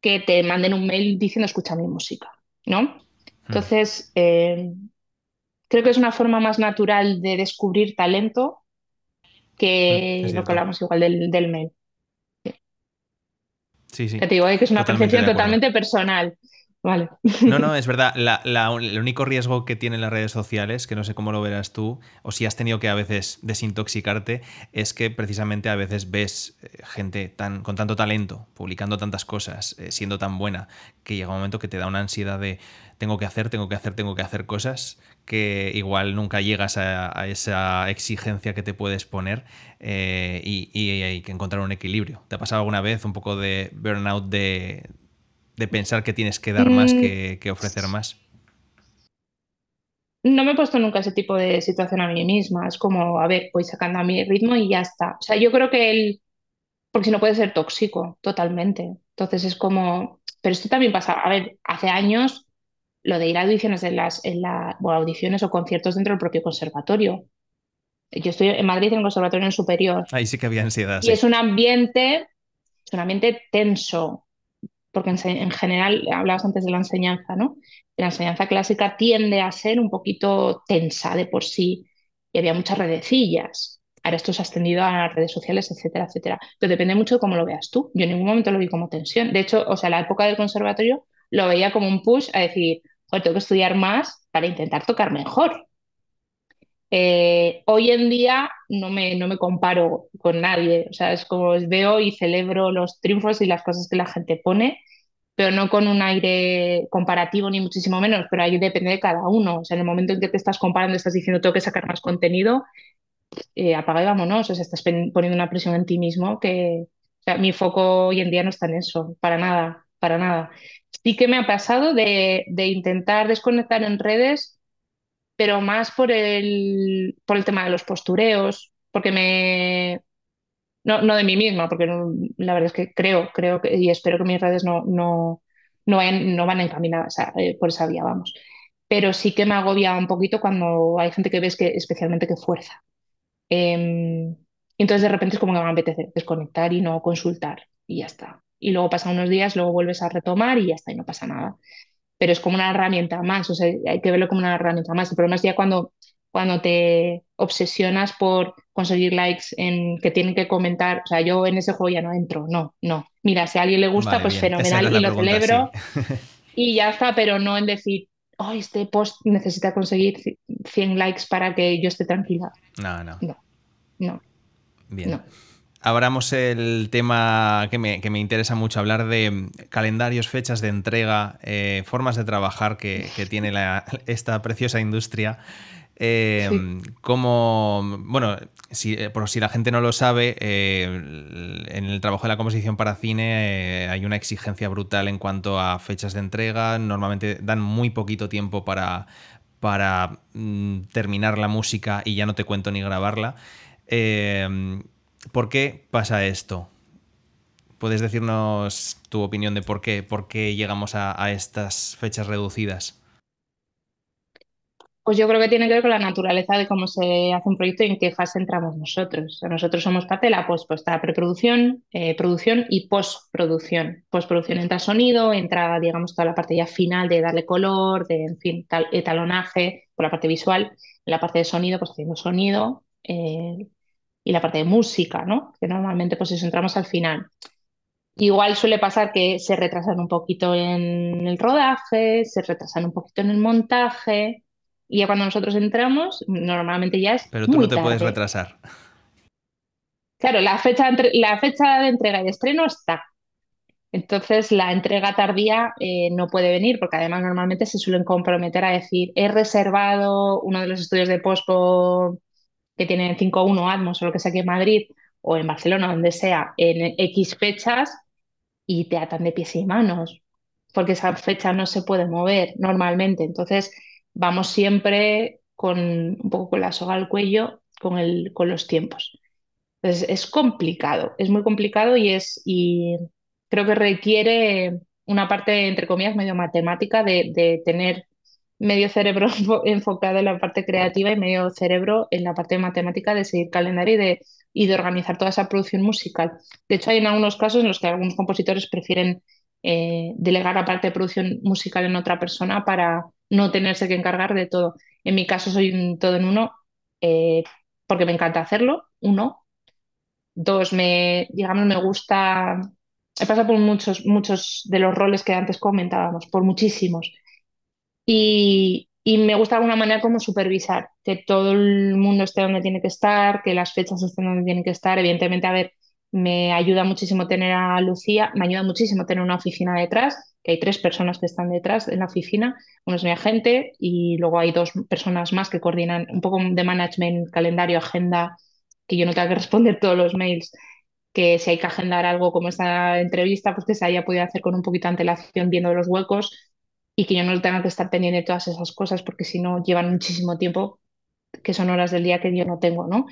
que te manden un mail diciendo escucha mi música, ¿no? Hmm. Entonces, eh, creo que es una forma más natural de descubrir talento que lo que hablamos igual del, del mail. Sí, sí. Que te digo eh, que es una percepción totalmente personal. vale. No, no, es verdad. el único riesgo que tienen las redes sociales, que no sé cómo lo verás tú, o si has tenido que a veces desintoxicarte, es que precisamente a veces ves eh, gente tan, con tanto talento, publicando tantas cosas, eh, siendo tan buena, que llega un momento que te da una ansiedad de tengo que hacer, tengo que hacer, tengo que hacer cosas que igual nunca llegas a, esa exigencia que te puedes poner eh, y hay que encontrar un equilibrio. ¿Te ha pasado alguna vez un poco de burnout de de pensar que tienes que dar más mm. que, ofrecer más? No me he puesto nunca ese tipo de situación a mí misma. Es como, a ver, voy sacando a mi ritmo y ya está. O sea, yo creo que él, porque si no puede ser tóxico totalmente. Entonces es como, pero esto también pasa, a ver, hace años lo de ir a audiciones en las, en la, audiciones o conciertos dentro del propio conservatorio. Yo estoy en Madrid en el conservatorio en superior. Ahí sí que había ansiedad. Y es un ambiente, es un ambiente tenso, porque en, general hablabas antes de la enseñanza, ¿no? La enseñanza clásica tiende a ser un poquito tensa de por sí y había muchas redecillas. Ahora esto se ha extendido a las redes sociales, etcétera, etcétera. Pero depende mucho de cómo lo veas tú. Yo en ningún momento lo vi como tensión. De hecho, o sea, la época del conservatorio lo veía como un push a decir, joder, tengo que estudiar más para intentar tocar mejor. Eh, hoy en día no me, no me comparo con nadie, o sea, es como veo y celebro los triunfos y las cosas que la gente pone, pero no con un aire comparativo ni muchísimo menos, pero ahí depende de cada uno, o sea, en el momento en que te estás comparando, estás diciendo tengo que sacar más contenido, eh, apaga y vámonos, o sea, estás poniendo una presión en ti mismo que, o sea, mi foco hoy en día no está en eso, para nada, para nada. Sí que me ha pasado de, intentar desconectar en redes pero más por el, por el tema de los postureos, porque me... No, no de mí misma, porque la verdad es que creo, creo que, y espero que mis redes no, no, no, vayan, no van encaminadas eh, por esa vía, vamos. Pero sí que me agobia un poquito cuando hay gente que ves que especialmente que fuerza. Em, entonces de repente es como que me apetece desconectar y no consultar y ya está. Y luego pasan unos días, luego vuelves a retomar y ya está, y no pasa nada pero es como una herramienta más, o sea, hay que verlo como una herramienta más. El problema es ya cuando, cuando te obsesionas por conseguir likes en que tienen que comentar, o sea, yo en ese juego ya no entro, no, no. Mira, si a alguien le gusta, pues fenomenal y lo celebro y ya está, pero no en decir, oh, este post necesita conseguir 100 likes para que yo esté tranquila. No, no. No, no. Bien. No abramos el tema que me, interesa mucho, hablar de calendarios, fechas de entrega, eh, formas de trabajar que, tiene esta preciosa industria. Eh, como, bueno, si, eh, por si la gente no lo sabe, en el trabajo de la composición para cine hay una exigencia brutal en cuanto a fechas de entrega. Normalmente dan muy poquito tiempo para, para mm, terminar la música y ya no te cuento ni grabarla. ¿Por qué pasa esto? ¿Puedes decirnos tu opinión de por qué, por qué llegamos a, estas fechas reducidas? Pues yo creo que tiene que ver con la naturaleza de cómo se hace un proyecto y en qué fase entramos nosotros. nosotros somos parte de la postproducción, preproducción, eh, producción y postproducción. Postproducción entra sonido, entra, digamos, toda la parte ya final de darle color, de, en fin, tal, por la parte visual. La parte de sonido, pues haciendo sonido, eh, y la parte de música, ¿no? Que normalmente pues eso entramos al final. Igual suele pasar que se retrasan un poquito en el rodaje, se retrasan un poquito en el montaje, y ya cuando nosotros entramos, normalmente ya es. Pero tú no te puedes retrasar. Claro, la fecha, la fecha de entrega y de estreno está. Entonces, la entrega tardía eh, no puede venir, porque además normalmente se suelen comprometer a decir, he reservado uno de los estudios de pospo que tienen 5-1 Atmos o lo que sea aquí en Madrid o en Barcelona, donde sea, en X fechas y te atan de pies y manos, porque esa fecha no se puede mover normalmente. Entonces, vamos siempre con un poco con la soga al cuello con, el, con los tiempos. Entonces, es complicado, es muy complicado y, es, y creo que requiere una parte, entre comillas, medio matemática de, de tener medio cerebro enfocado en la parte creativa y medio cerebro en la parte matemática de seguir calendario y de, y de organizar toda esa producción musical. De hecho, hay en algunos casos en los que algunos compositores prefieren eh, delegar la parte de producción musical en otra persona para no tenerse que encargar de todo. En mi caso soy un todo en uno eh, porque me encanta hacerlo, uno. Dos, me, digamos, me gusta he pasado por muchos, muchos de los roles que antes comentábamos, por muchísimos. Y, y me gusta de alguna manera como supervisar que todo el mundo esté donde tiene que estar, que las fechas estén donde tienen que estar. Evidentemente, a ver, me ayuda muchísimo tener a Lucía, me ayuda muchísimo tener una oficina detrás, que hay tres personas que están detrás en la oficina, uno es mi agente y luego hay dos personas más que coordinan un poco de management, calendario, agenda, que yo no tenga que responder todos los mails, que si hay que agendar algo como esta entrevista, pues que se haya podido hacer con un poquito de antelación viendo los huecos y que yo no tenga que estar pendiente de todas esas cosas porque si no llevan muchísimo tiempo, que son horas del día que yo no tengo, ¿no?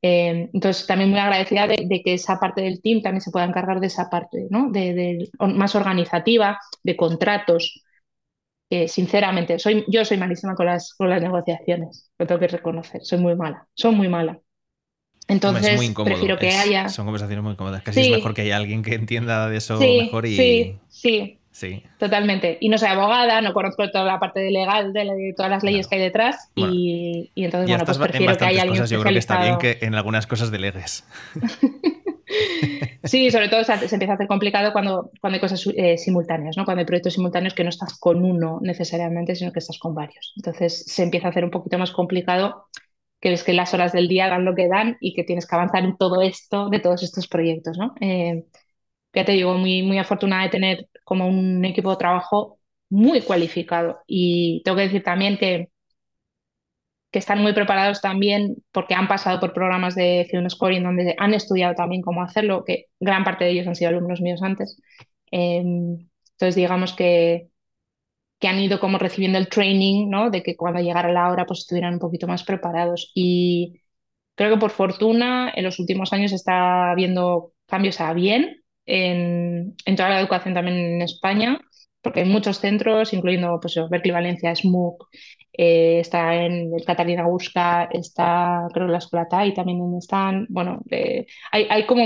Eh, entonces, también muy agradecida de, que esa parte del team también se pueda encargar de esa parte, ¿no? De, más organizativa, de contratos. sinceramente, soy, yo soy malísima con las, con las negociaciones, lo tengo que reconocer, soy muy mala, soy muy mala. Entonces, prefiero que haya. Son conversaciones muy cómodas. Casi es mejor que haya alguien que entienda de eso mejor y. Sí, sí, Sí. Totalmente. Y no soy abogada, no conozco toda la parte legal de, todas las leyes que hay detrás. y, entonces, bueno, pues prefiero que haya alguien cosas, Yo creo que está bien que en algunas cosas delegues. sí, sobre todo se, empieza a hacer complicado cuando, cuando hay cosas eh, simultáneas, ¿no? Cuando hay proyectos simultáneos que no estás con uno necesariamente, sino que estás con varios. Entonces se empieza a hacer un poquito más complicado que ves que las horas del día dan lo que dan y que tienes que avanzar en todo esto, de todos estos proyectos, ¿no? Eh, ya te digo, muy, muy afortunada de tener como un equipo de trabajo muy cualificado. Y tengo que decir también que, que están muy preparados también porque han pasado por programas de Film Scoring donde han estudiado también cómo hacerlo, que gran parte de ellos han sido alumnos míos antes. Em, entonces, digamos que, que han ido como recibiendo el training, ¿no? De que cuando llegara la hora pues estuvieran un poquito más preparados. Y creo que por fortuna en los últimos años está habiendo cambios a bien en, toda la educación también en España, porque hay muchos centros, incluyendo pues, Berkeley Valencia, SMUC, eh, está en el Catalina Busca, está creo la Escuela TAI también están, bueno, eh, hay, hay como,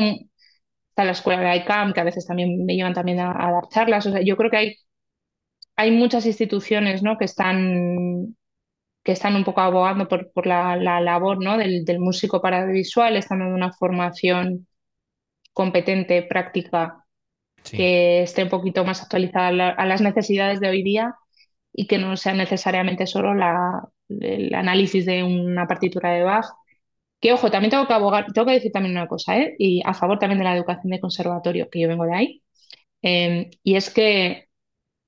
está la Escuela de ICAM, que a veces también me llevan también a, dar charlas, o sea, yo creo que hay, hay muchas instituciones ¿no? que están que están un poco abogando por, por la, la, labor ¿no? del, del músico visual están dando una formación competente, práctica, que esté un poquito más actualizada a, las necesidades de hoy día y que no sea necesariamente solo la, el análisis de una partitura de Bach. Que ojo, también tengo que abogar, tengo que decir también una cosa, ¿eh? y a favor también de la educación de conservatorio, que yo vengo de ahí, em, y es que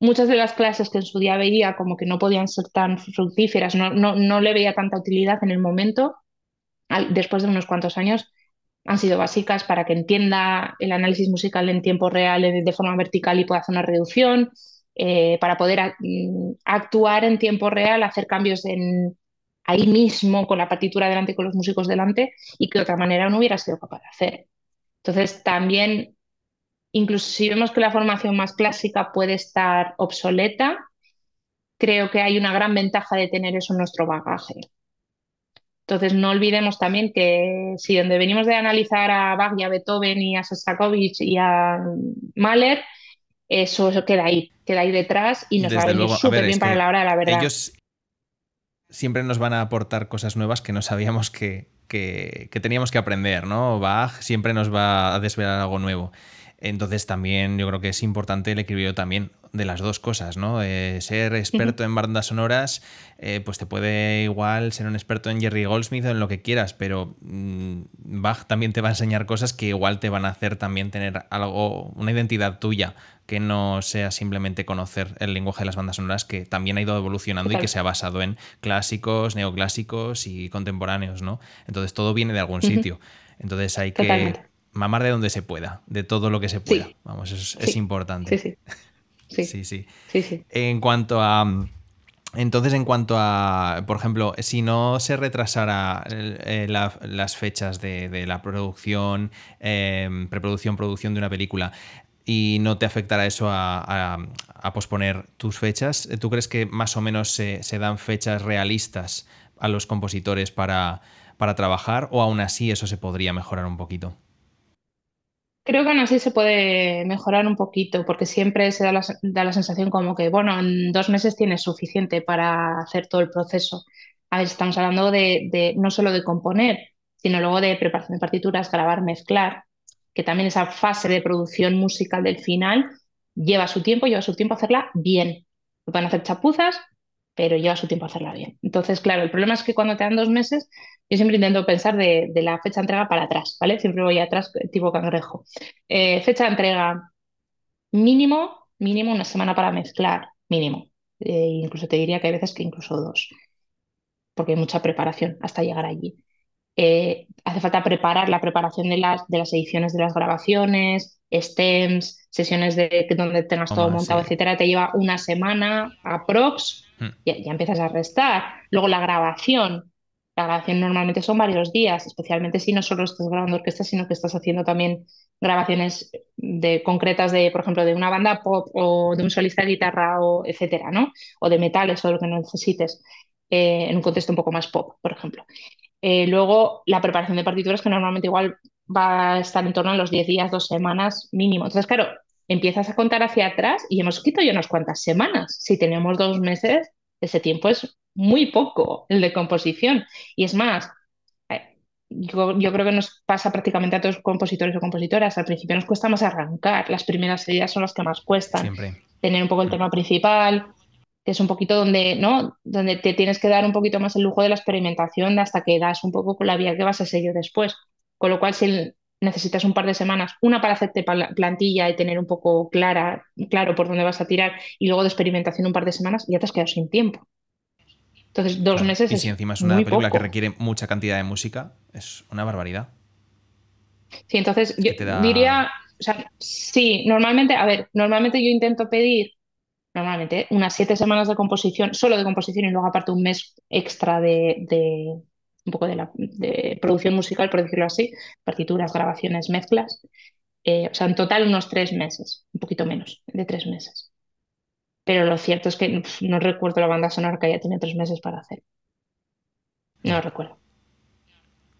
muchas de las clases que en su día veía como que no podían ser tan fructíferas, no, no, no le veía tanta utilidad en el momento, después de unos cuantos años, han sido básicas para que entienda el análisis musical en tiempo real de forma vertical y pueda hacer una reducción, eh, para poder mm, actuar en tiempo real, hacer cambios en, ahí mismo con la partitura delante con los músicos delante y que de otra manera no hubiera sido capaz de hacer. Entonces también, incluso si vemos que la formación más clásica puede estar obsoleta, creo que hay una gran ventaja de tener eso en nuestro bagaje. Entonces, no olvidemos también que si donde venimos de analizar a Bach y a Beethoven y a Sostakovich y a Mahler, eso, queda ahí, queda ahí detrás y nos va a venir súper bien para la hora de la verdad. Ellos siempre nos van a aportar cosas nuevas que no sabíamos que, que, que teníamos que aprender, ¿no? Bach siempre nos va a desvelar algo nuevo. Entonces también yo creo que es importante el equilibrio también de las dos cosas, ¿no? Eh, ser experto en bandas sonoras, eh, pues te puede igual ser un experto en Jerry Goldsmith o en lo que quieras, pero mm, Bach también te va a enseñar cosas que igual te van a hacer también tener algo, una identidad tuya, que no sea simplemente conocer el lenguaje de las bandas sonoras, que también ha ido evolucionando y que se ha basado en clásicos, neoclásicos y contemporáneos, ¿no? Entonces todo viene de algún sitio. Entonces hay que mamar de donde se pueda, de todo lo que se pueda. Vamos, es, importante. Sí sí. Sí, sí. En cuanto a. Entonces, en cuanto a, por ejemplo, si no se retrasara eh, las fechas de, la producción, em, preproducción, producción de una película, y no te afectara eso a, posponer tus fechas, ¿tú crees que más o menos se, se dan fechas realistas a los compositores para, para trabajar o aún así eso se podría mejorar un poquito? Creo que aún así se puede mejorar un poquito, porque siempre se da la, da la, sensación como que, bueno, en dos meses tienes suficiente para hacer todo el proceso. A ver, estamos hablando de, no solo de componer, sino luego de preparación de partituras, grabar, mezclar, que también esa fase de producción musical del final lleva su tiempo, lleva su tiempo hacerla bien. Pueden hacer chapuzas, pero lleva su tiempo hacerla bien. Entonces, claro, el problema es que cuando te dan dos meses, yo siempre intento pensar de, la fecha de entrega para atrás, ¿vale? Siempre voy atrás tipo cangrejo. Eh, fecha de entrega mínimo, mínimo una semana para mezclar, mínimo. Eh, incluso te diría que hay veces que incluso dos, porque hay mucha preparación hasta llegar allí. Eh, hace falta preparar la preparación de las, de las ediciones de las grabaciones, stems, sesiones de donde tengas todo montado, etcétera, te lleva una semana aprox, hmm. ya, ya empiezas a restar. Luego la grabación, la grabación normalmente son varios días, especialmente si no solo estás grabando orquesta, sino que estás haciendo también grabaciones de, concretas de, por ejemplo, de una banda pop o de un solista de guitarra o etcétera, ¿no? O de metales o lo que necesites eh, en un contexto un poco más pop, por ejemplo. Eh, luego, la preparación de partituras, que normalmente igual va a estar en torno a los 10 días, dos semanas mínimo. Entonces, claro, empiezas a contar hacia atrás y hemos quitado ya unas cuantas semanas. Si tenemos dos meses, ese tiempo es muy poco el de composición. Y es más, eh, yo, creo que nos pasa prácticamente a todos los compositores o compositoras. Al principio nos cuesta más arrancar, las primeras ideas son las que más cuestan. Tener un poco el mm. tema principal, que es un poquito donde, ¿no? donde te tienes que dar un poquito más el lujo de la experimentación hasta que das un poco con la vía que vas a seguir después. Con lo cual, si necesitas un par de semanas, una para hacerte plantilla y tener un poco clara, claro por dónde vas a tirar, y luego de experimentación un par de semanas, ya te has quedado sin tiempo. Entonces, dos meses. Y si encima es una película que requiere mucha cantidad de música, es una barbaridad. Sí, entonces yo diría, o sea, sí, normalmente, a ver, normalmente yo intento pedir normalmente, unas siete semanas de composición, solo de composición y luego aparte un mes extra de, un poco de, la, de, producción musical, por decirlo así, partituras, grabaciones, mezclas. Eh, o sea, en total unos tres meses, un poquito menos de tres meses. Pero lo cierto es que no recuerdo la banda sonora que ya tiene tres meses para hacer. No lo recuerdo.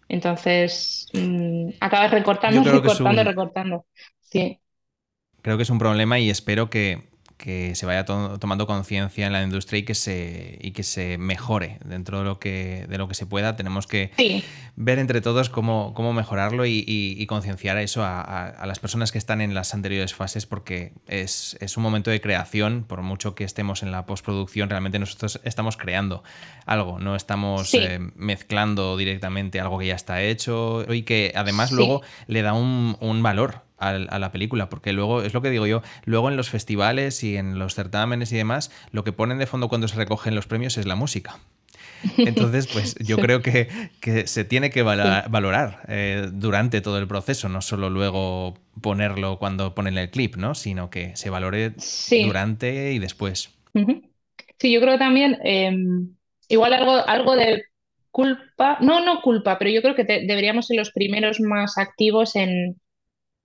Entonces, mm, acabas recortando, recortando, recortando. Sí. Creo que es un problema y espero que, que se vaya tomando conciencia en la industria y que se y que se mejore dentro de lo que de lo que se pueda. Tenemos que ver entre todos cómo, cómo mejorarlo y, concienciar eso a, las personas que están en las anteriores fases porque es, un momento de creación. Por mucho que estemos en la postproducción realmente nosotros estamos creando algo. No estamos eh, mezclando directamente algo que ya está hecho y que además luego le da un, un valor a, la película, porque luego, es lo que digo yo, luego en los festivales y en los certámenes y demás, lo que ponen de fondo cuando se recogen los premios es la música. Entonces, pues yo creo que, se tiene que valorar, eh, durante todo el proceso, no solo luego ponerlo cuando ponen el clip, ¿no? Sino que se valore durante y después. Sí, yo creo también, em, igual algo, algo de culpa, no, no culpa, pero yo creo que deberíamos ser los primeros más activos en,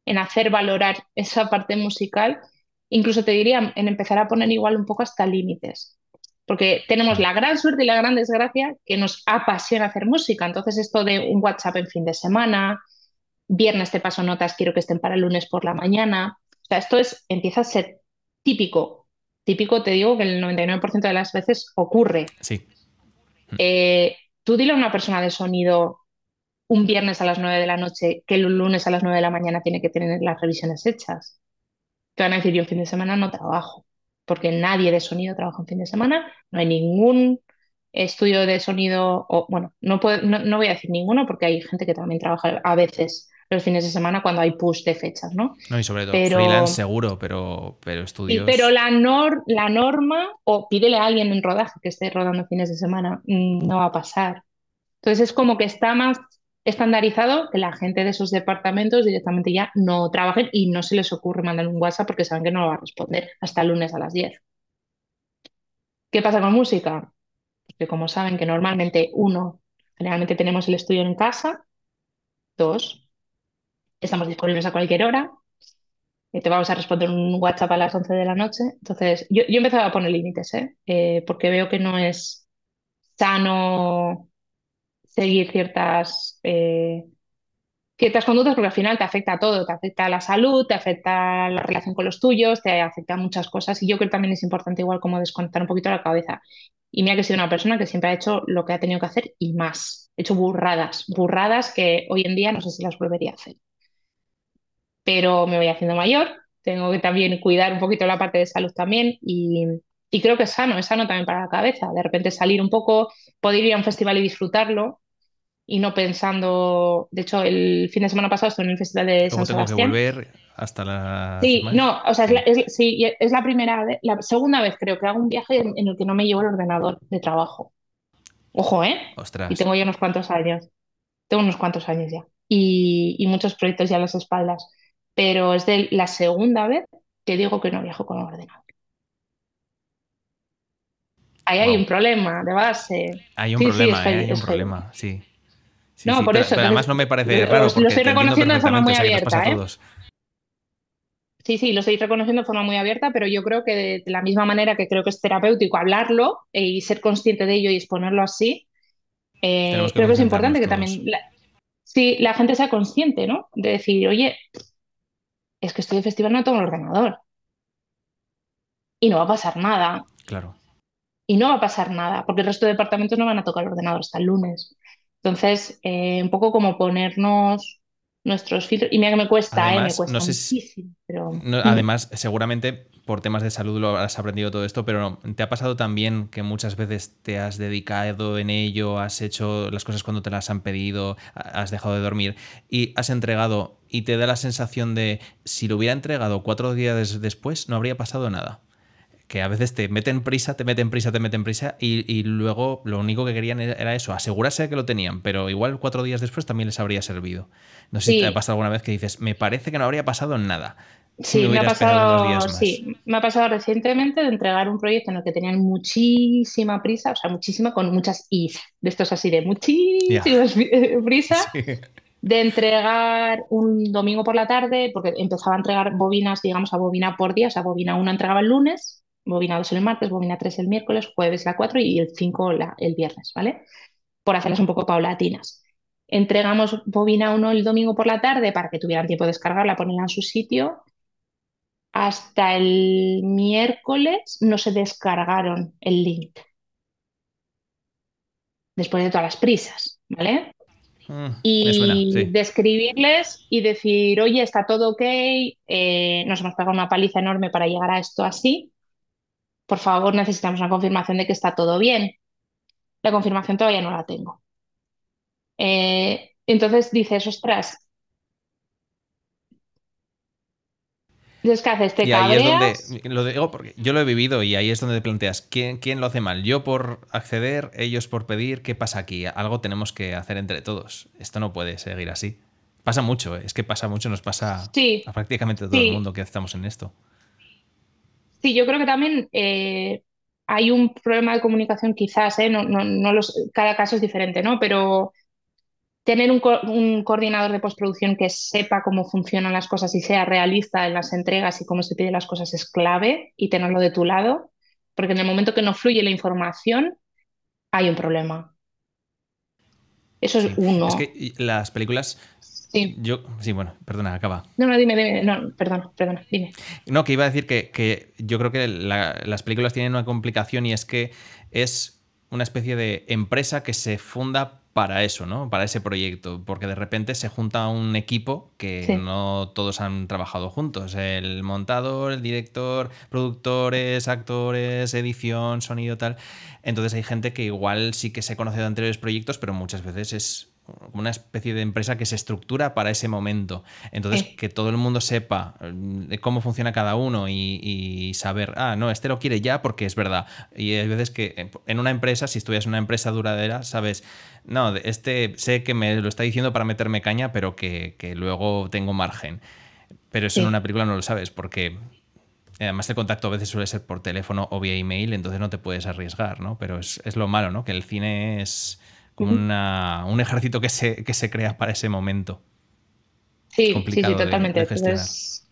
en hacer valorar esa parte musical, incluso te diría en empezar a poner igual un poco hasta límites. Porque tenemos la gran suerte y la gran desgracia que nos apasiona hacer música. Entonces, esto de un WhatsApp en fin de semana, viernes te paso notas, quiero que estén para el lunes por la mañana. O sea, esto es, empieza a ser típico. Típico, te digo que el 99% de las veces ocurre. Sí. Eh, tú dile a una persona de sonido, un viernes a las 9 de la noche que el lunes a las 9 de la mañana tiene que tener las revisiones hechas. Te van a decir, yo en fin de semana no trabajo, porque nadie de sonido trabaja en fin de semana, no hay ningún estudio de sonido, o bueno, no, puedo, no, voy a decir ninguno porque hay gente que también trabaja a veces los fines de semana cuando hay push de fechas, ¿no? No, y sobre todo freelance seguro, pero, pero estudios... pero la, nor, la norma, o pídele a alguien en rodaje que esté rodando fines de semana, mm, no va a pasar. Entonces es como que está más estandarizado que la gente de esos departamentos directamente ya no trabajen y no se les ocurre mandar un WhatsApp porque saben que no lo va a responder hasta el lunes a las 10. ¿Qué pasa con música? Porque como saben que normalmente uno, generalmente tenemos el estudio en casa, dos, estamos disponibles a cualquier hora, y te vamos a responder un WhatsApp a las 11 de la noche. Entonces, yo, yo he empezado a poner límites, ¿eh? Eh, porque veo que no es sano seguir ciertas, eh, ciertas conductas porque al final te afecta a todo, te afecta a la salud, te afecta a la relación con los tuyos, te afecta a muchas cosas y yo creo que también es importante igual como desconectar un poquito la cabeza. Y mira que he sido una persona que siempre ha hecho lo que ha tenido que hacer y más. He hecho burradas, burradas que hoy en día no sé si las volvería a hacer. pero me voy haciendo mayor, tengo que también cuidar un poquito la parte de salud también y, y creo que es sano, es sano también para la cabeza, de repente salir un poco, poder ir a un festival y disfrutarlo y no pensando, de hecho el fin de semana pasado estuve en el festival de San tengo Sebastián. que volver hasta la... Sí, no, o sea, es la, es, sí, es la primera vez, la segunda vez creo que hago un viaje en, en el que no me llevo el ordenador de trabajo. Ojo, ¿eh? Ostras. Y tengo ya unos cuantos años. Tengo unos cuantos años ya. Y, y muchos proyectos ya a las espaldas. Pero es de la segunda vez que digo que no viajo con el ordenador. Ahí hay un problema de base. Hay un Sí, problema, ¿eh? Hay un problema, sí. Sí, No, sí, por pero- eso, pero además no me parece raro lo estoy reconociendo de forma muy abierta, ¿eh? Sí, sí, lo estoy reconociendo de forma muy abierta, pero yo creo que de, la misma manera que creo que es terapéutico hablarlo eh, y ser consciente de ello y exponerlo así, eh, creo que es importante que todos. también la, sí, la gente sea consciente, ¿no? De decir, oye, es que estoy de festival, no tengo el ordenador y no va a pasar nada. Claro. Y no va a pasar nada, porque el resto de departamentos no van a tocar el ordenador hasta el lunes. Entonces, eh, un poco como ponernos nuestros filtros. Y mira que me cuesta, ¿eh? Me cuesta no sé si- muchísimo. Pero... No, además, seguramente por temas de salud lo has aprendido todo esto, pero ¿te ha pasado también que muchas veces te has dedicado en ello, has hecho las cosas cuando te las han pedido, ha- has dejado de dormir y has entregado y te da la sensación de si lo hubiera entregado cuatro días después no habría pasado nada? Que a veces te meten prisa, te meten prisa, te meten prisa y, y luego lo único que querían era eso, asegurarse de que lo tenían, pero igual cuatro días después también les habría servido. No sé si te ha pasado alguna vez que dices, me parece que no habría pasado nada. Sí, me ha pasado, sí, me ha pasado recientemente de entregar un proyecto en el que tenían muchísima prisa, o sea, muchísima, con muchas is, de estos así de muchísimas prisa, Sí. de entregar un domingo por la tarde, porque empezaba a entregar bobinas, digamos, a bobina por día, o sea, bobina 1 entregaba el lunes, bobina 2 el martes, bobina 3 el miércoles, jueves la 4 y el 5 la- el viernes, ¿vale? Por hacerlas un poco paulatinas. Entregamos bobina 1 el domingo por la tarde para que tuvieran tiempo de descargarla, ponerla en su sitio. Hasta el miércoles no se descargaron el link. Después de todas las prisas, ¿vale? Mm, y me suena, sí. describirles y decir, oye, está todo ok, eh, nos hemos pegado una paliza enorme para llegar a esto así. Por favor, necesitamos una confirmación de que está todo bien. La confirmación todavía no la tengo. Eh, entonces dices, ostras, entonces, ¿qué haces? ¿Te Y ahí es donde, lo digo porque yo lo he vivido y ahí es donde te planteas, ¿quién, quién lo hace mal? ¿Yo por acceder, ellos por pedir? ¿Qué pasa aquí? Algo tenemos que hacer entre todos. Esto no puede seguir así. Pasa mucho, ¿eh? es que pasa mucho, nos pasa Sí, a prácticamente todo sí. el mundo que estamos en esto. Sí, yo creo que también eh, hay un problema de comunicación quizás, ¿eh? No, no, no los, cada caso es diferente, ¿no? Pero tener un, co- un coordinador de postproducción que sepa cómo funcionan las cosas y sea realista en las entregas y cómo se piden las cosas es clave y tenerlo de tu lado, porque en el momento que no fluye la información, hay un problema. Eso es Sí. uno. Es que las películas, Sí. yo, sí, bueno, perdona, acaba. No, no, dime, dime, no, perdona, perdona, dime. No, que iba a decir que, que yo creo que la- las películas tienen una complicación y es que es una especie de empresa que se funda para eso, ¿no? Para ese proyecto, porque de repente se junta un equipo que Sí. no todos han trabajado juntos. El montador, el director, productores, actores, edición, sonido, tal. Entonces hay gente que igual sí que se conoce de anteriores proyectos, pero muchas veces es una especie de empresa que se estructura para ese momento. Entonces, Sí. que todo el mundo sepa mm, cómo funciona cada uno y, y saber, ah, no, este lo quiere ya porque es verdad. Y hay veces que eh, en una empresa, si estuvieras en una empresa duradera, sabes, no, este sé que me lo está diciendo para meterme caña, pero que, que luego tengo margen. Pero eso en una película no lo sabes porque... Además, el contacto a veces suele ser por teléfono o vía email, entonces no te puedes arriesgar, ¿no? Pero es, es lo malo, ¿no? Que el cine es como una- un ejército que se, que se crea para ese momento. Sí, sí, complicado sí, totalmente. de. Entonces,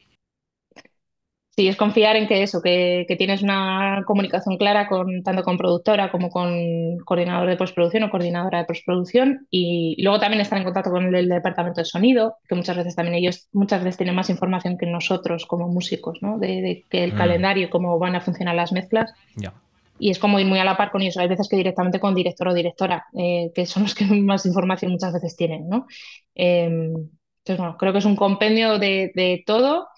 sí, es confiar en que eso, que, que tienes una comunicación clara con tanto con productora como con coordinador de postproducción o coordinadora de postproducción y luego también estar en contacto con el, departamento de sonido, que muchas veces también ellos muchas veces tienen más información que nosotros como músicos, ¿no? De, de que el Mm. calendario, cómo van a funcionar las mezclas. Ya. Y es como ir muy a la par con ellos. Hay veces que directamente con director o directora, eh, que son los que más información muchas veces tienen, ¿no? Em, Entonces, bueno, creo que es un compendio de, todo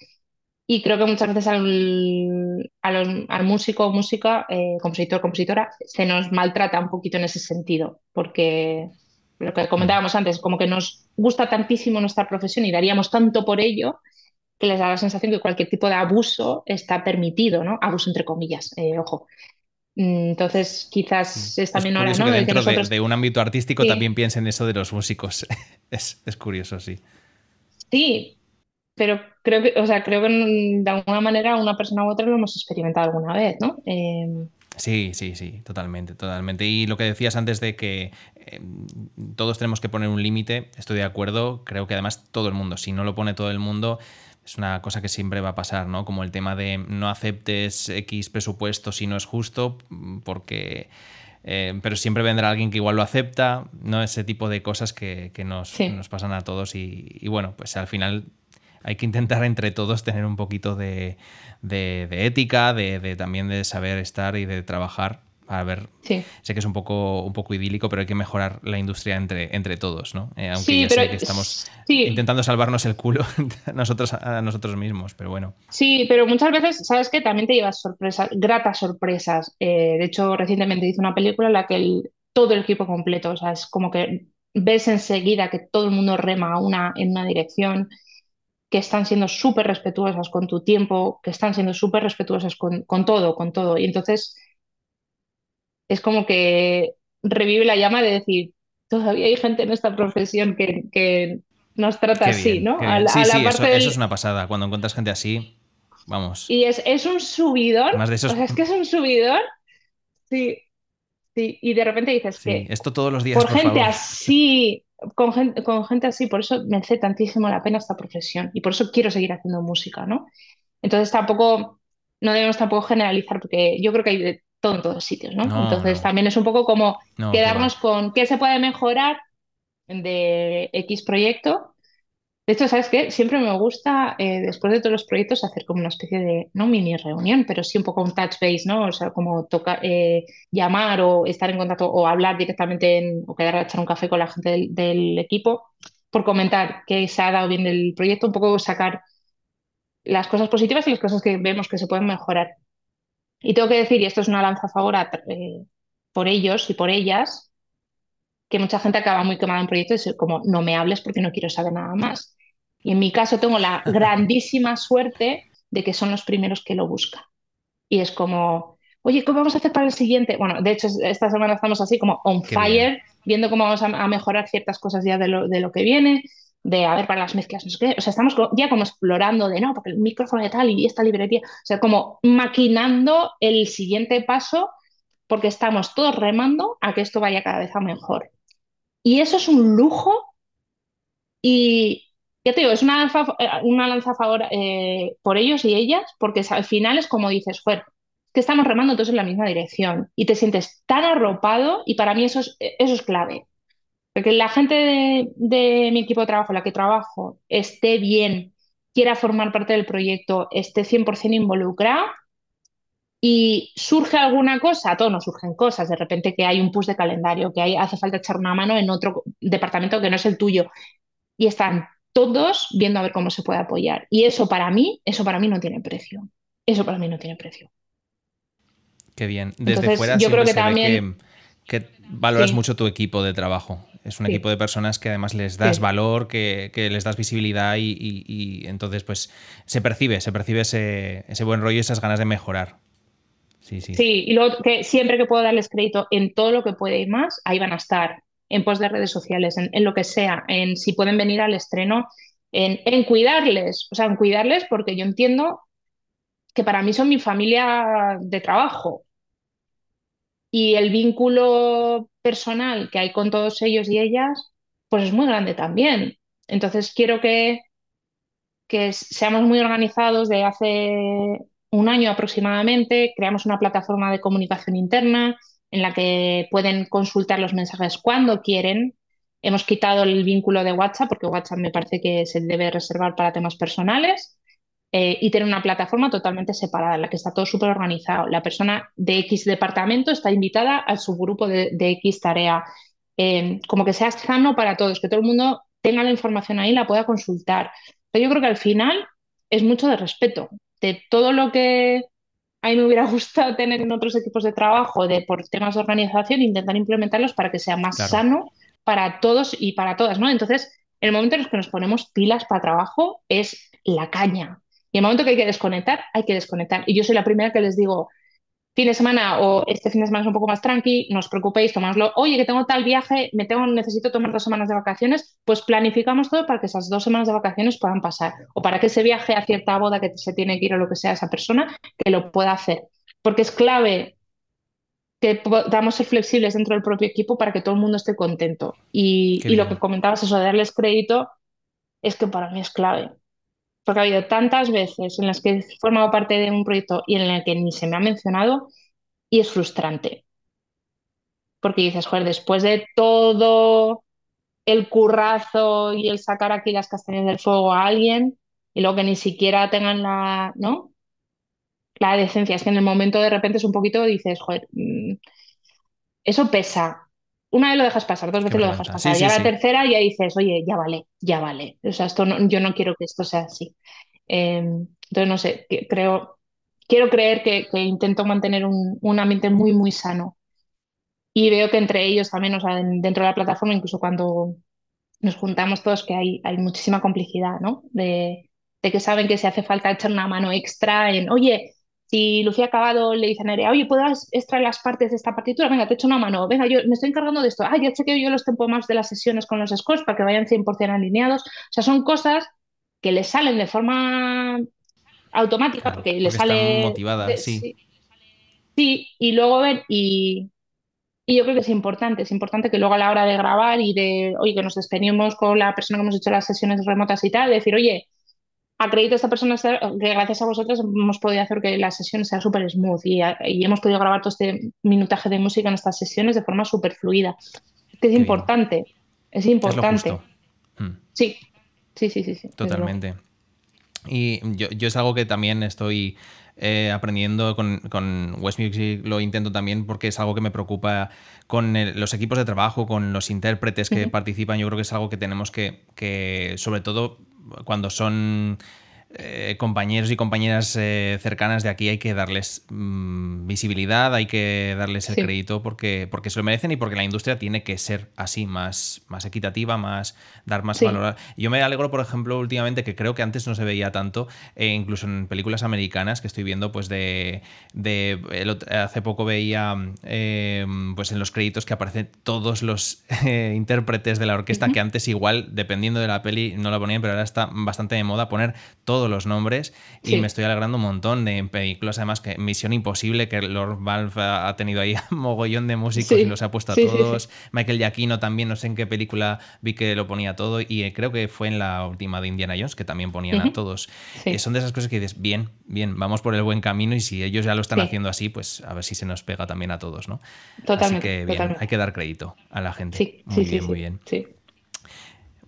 y creo que muchas veces al, al músico o música, eh, compositor, compositora, se nos maltrata un poquito en ese sentido, porque lo que comentábamos antes, como que nos gusta tantísimo nuestra profesión y daríamos tanto por ello que les da la sensación que cualquier tipo de abuso está permitido, ¿no? Abuso entre comillas, eh, ojo. Mm, entonces, quizás es también hora, ¿no? Que dentro de, un ámbito artístico también piensen eso de los músicos. es, es, curioso, sí. Sí, pero creo que, o sea, creo que de alguna manera una persona u otra lo hemos experimentado alguna vez, ¿no? Em, sí, sí, sí, totalmente, totalmente. Y lo que decías antes de que em, todos tenemos que poner un límite, estoy de acuerdo. Creo que además todo el mundo, si no lo pone todo el mundo, es una cosa que siempre va a pasar, ¿no? Como el tema de no aceptes X presupuesto si no es justo, porque... Eh, pero siempre vendrá alguien que igual lo acepta, ¿no? Ese tipo de cosas que, nos, nos, pasan a todos y, y, bueno, pues al final hay que intentar entre todos tener un poquito de, de, ética, de, de, también de saber estar y de trabajar a ver, sé que es un poco, un poco idílico, pero hay que mejorar la industria entre, entre todos, ¿no? Eh, aunque ya sé que estamos intentando salvarnos el culo a nosotros, a nosotros mismos, pero bueno. Sí, pero muchas veces, ¿sabes qué? También te llevas sorpresas, gratas sorpresas. Eh, de hecho, recientemente hice una película en la que todo el equipo completo, o sea, es como que ves enseguida que todo el mundo rema una, en una dirección, que están siendo súper respetuosas con tu tiempo, que están siendo súper respetuosas con, con todo, con todo. Y entonces es como que revive la llama de decir, todavía hay gente en esta profesión que, nos trata así, ¿no? sí, sí, eso, es una pasada. Cuando encuentras gente así, vamos. Y es, un subidor. Más de esos... O sea, es que es un subidor. Sí, sí. Y de repente dices que. Esto todos los días. Por, gente así, con gente, con gente así, por eso me hace tantísimo la pena esta profesión. Y por eso quiero seguir haciendo música, ¿no? Entonces tampoco. No debemos tampoco generalizar, porque yo creo que hay todo en todos sitios, ¿no? Entonces también es un poco como quedarnos con qué se puede mejorar de X proyecto. De hecho, ¿sabes qué? Siempre me gusta, eh, después de todos los proyectos, hacer como una especie de, no mini reunión, pero sí un poco un touch base, ¿no? O sea, como tocar, eh, llamar o estar en contacto o hablar directamente o quedar a echar un café con la gente del, del equipo por comentar qué se ha dado bien del proyecto, un poco sacar las cosas positivas y las cosas que vemos que se pueden mejorar. Y tengo que decir, y esto es una lanza a favor eh, por ellos y por ellas, que mucha gente acaba muy quemada en proyectos y es como, no me hables porque no quiero saber nada más. Y en mi caso tengo la grandísima suerte de que son los primeros que lo buscan. Y es como, oye, ¿cómo vamos a hacer para el siguiente? Bueno, de hecho, esta semana estamos así como on fire, viendo cómo vamos a, mejorar ciertas cosas ya de lo, de lo que viene de a ver para las mezclas, no sé qué. O sea, estamos ya como explorando de no, porque el micrófono de tal y esta librería. O sea, como maquinando el siguiente paso porque estamos todos remando a que esto vaya cada vez a mejor. Y eso es un lujo y ya te digo, es una eh, una lanza a favor eh, por ellos y ellas, porque al final es como dices, fuera, que estamos remando todos en la misma dirección y te sientes tan arropado y para mí eso es, eso es clave. Porque la gente de, mi equipo de trabajo, la que trabajo, esté bien, quiera formar parte del proyecto, esté 100% involucrada y surge alguna cosa, a todos nos surgen cosas, de repente que hay un push de calendario, que hay, hace falta echar una mano en otro departamento que no es el tuyo y están todos viendo a ver cómo se puede apoyar. Y eso para mí, eso para mí no tiene precio. Eso para mí no tiene precio. Qué bien. Desde fuera yo creo que también que, valoras mucho tu equipo de trabajo. Es un equipo de personas que además les das valor, que, les das visibilidad y, entonces pues se percibe, se percibe ese, buen rollo y esas ganas de mejorar. Sí, sí. Sí, y luego que siempre que puedo darles crédito en todo lo que puede y más, ahí van a estar, en post de redes sociales, en, lo que sea, en si pueden venir al estreno, en, en cuidarles, o sea, en cuidarles porque yo entiendo que para mí son mi familia de trabajo, y el vínculo personal que hay con todos ellos y ellas, pues es muy grande también. Entonces quiero que, que seamos muy organizados de hace un año aproximadamente, creamos una plataforma de comunicación interna en la que pueden consultar los mensajes cuando quieren. Hemos quitado el vínculo de WhatsApp porque WhatsApp me parece que se debe reservar para temas personales eh, y tener una plataforma totalmente separada en la que está todo súper organizado. La persona de X departamento está invitada al subgrupo de, de X tarea. Eh, como que sea sano para todos, que todo el mundo tenga la información ahí, la pueda consultar. Pero yo creo que al final es mucho de respeto, de todo lo que a mí me hubiera gustado tener en otros equipos de trabajo, de por temas de organización, intentar implementarlos para que sea más sano para todos y para todas, ¿no? Entonces, el momento en el que nos ponemos pilas para trabajo es la caña. Y el momento que hay que desconectar, hay que desconectar. Y yo soy la primera que les digo, fin de semana o este fin de semana es un poco más tranqui, no os preocupéis, tomáslo. Oye, que tengo tal viaje, me tengo, necesito tomar dos semanas de vacaciones, pues planificamos todo para que esas dos semanas de vacaciones puedan pasar. O para que ese viaje a cierta boda que se tiene que ir o lo que sea esa persona, que lo pueda hacer. Porque es clave que podamos ser flexibles dentro del propio equipo para que todo el mundo esté contento. Y, y lo que comentabas, eso de darles crédito, es que para mí es clave porque ha habido tantas veces en las que he formado parte de un proyecto y en el que ni se me ha mencionado y es frustrante. Porque dices, joder, después de todo el currazo y el sacar aquí las castañas del fuego a alguien y luego que ni siquiera tengan la, ¿no? La decencia. Es que en el momento de repente es un poquito, dices, joder, mm, eso pesa una vez lo dejas pasar, dos veces lo dejas pasar. y a la tercera ya dices, oye, ya vale, ya vale. O sea, esto yo no quiero que esto sea así. Em, entonces, no sé, creo, quiero creer que, intento mantener un, ambiente muy, muy sano. Y veo que entre ellos también, o sea, dentro de la plataforma, incluso cuando nos juntamos todos, que hay, hay muchísima complicidad, ¿no? De, de que saben que si hace falta echar una mano extra en, oye, si Lucía Acabado le dice a Nerea, oye, ¿puedes extraer las partes de esta partitura? Venga, te echo una mano. Venga, yo me estoy encargando de esto. Ah, ya chequeo yo los tiempos más de las sesiones con los scores para que vayan 100% alineados. O sea, son cosas que le salen de forma automática porque, le sale... motivada, sí. sí. y luego ven y, y yo creo que es importante, es importante que luego a la hora de grabar y de, oye, que nos despedimos con la persona que hemos hecho las sesiones remotas y tal, decir, oye, acredito a esta persona que gracias a vosotros hemos podido hacer que la sesión sea súper smooth y, hemos podido grabar todo este minutaje de música en estas sesiones de forma súper fluida. Que es importante, es importante. Mm. Sí, sí, sí, sí, Totalmente. Y yo, es algo que también estoy eh, aprendiendo con, con, West Music, lo intento también porque es algo que me preocupa con los equipos de trabajo, con los intérpretes que participan. Yo creo que es algo que tenemos que, que sobre todo cuando son eh, compañeros y compañeras eh, cercanas de aquí hay que darles mm, visibilidad, hay que darles el crédito porque, porque se lo merecen y porque la industria tiene que ser así, más, más equitativa, más dar más valor. Yo me alegro, por ejemplo, últimamente que creo que antes no se veía tanto, eh, incluso en películas americanas que estoy viendo, pues de, de hace poco veía pues en los créditos que aparecen todos los intérpretes de la orquesta que antes igual, dependiendo de la peli, no la ponían, pero ahora está bastante de moda poner todos los nombres y me estoy alegrando un montón de películas, además que Misión Imposible, que Lord Valve ha tenido ahí mogollón de músicos y los ha puesto a todos. Michael Giacchino también, no sé en qué película vi que lo ponía todo y eh, creo que fue en la última de Indiana Jones que también ponían a todos. Eh, son de esas cosas que dices, bien, bien, vamos por el buen camino y si ellos ya lo están haciendo así, pues a ver si se nos pega también a todos, ¿no? Totalmente. Así que bien, hay que dar crédito a la gente. Sí, muy bien, muy bien. Sí.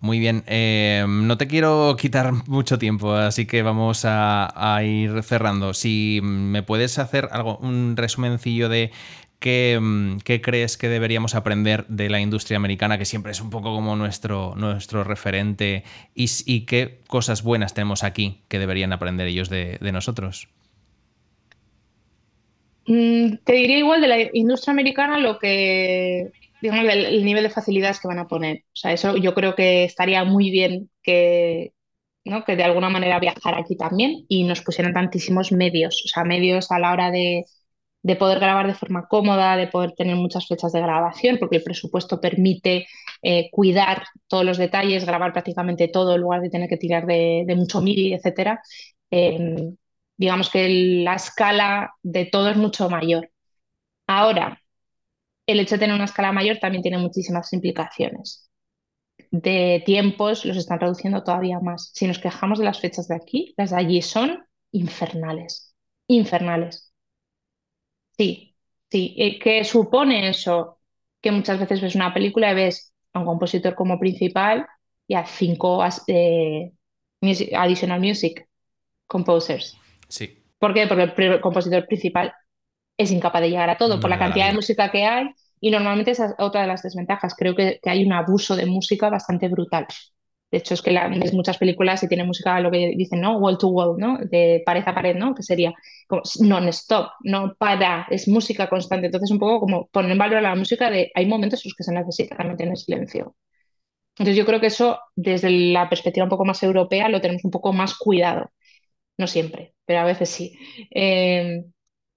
Muy bien, eh, no te quiero quitar mucho tiempo, así que vamos a, ir cerrando. Si me puedes hacer algo, un resumencillo de qué, qué, crees que deberíamos aprender de la industria americana, que siempre es un poco como nuestro, nuestro referente, y, qué cosas buenas tenemos aquí que deberían aprender ellos de, de nosotros. Mm, te diría igual de la industria americana lo que digamos, el, nivel de facilidades que van a poner. O sea, eso yo creo que estaría muy bien que, ¿no? que de alguna manera viajar aquí también y nos pusieran tantísimos medios, o sea, medios a la hora de, de poder grabar de forma cómoda, de poder tener muchas fechas de grabación, porque el presupuesto permite eh, cuidar todos los detalles, grabar prácticamente todo en lugar de tener que tirar de, mucho MIDI, etc. Em, digamos que la escala de todo es mucho mayor. Ahora, el hecho de tener una escala mayor también tiene muchísimas implicaciones. De tiempos los están reduciendo todavía más. Si nos quejamos de las fechas de aquí, las de allí son infernales. Infernales. Sí, sí. Eh, ¿Qué supone eso? Que muchas veces ves una película y ves a un compositor como principal y a cinco eh, additional music composers. Sí. ¿Por qué? Porque el compositor principal es incapaz de llegar a todo por la cantidad de música que hay y normalmente esa es otra de las desventajas. Creo que, hay un abuso de música bastante brutal. De hecho, es que la, muchas películas y tiene música, lo que dicen, ¿no? Wall to wall, ¿no? De pared a pared, ¿no? Que sería non-stop, no para, es música constante. Entonces, un poco como poner en valor a la música de hay momentos en los que se necesita también tener silencio. Entonces, yo creo que eso, desde la perspectiva un poco más europea, lo tenemos un poco más cuidado. No siempre, pero a veces sí. Eh,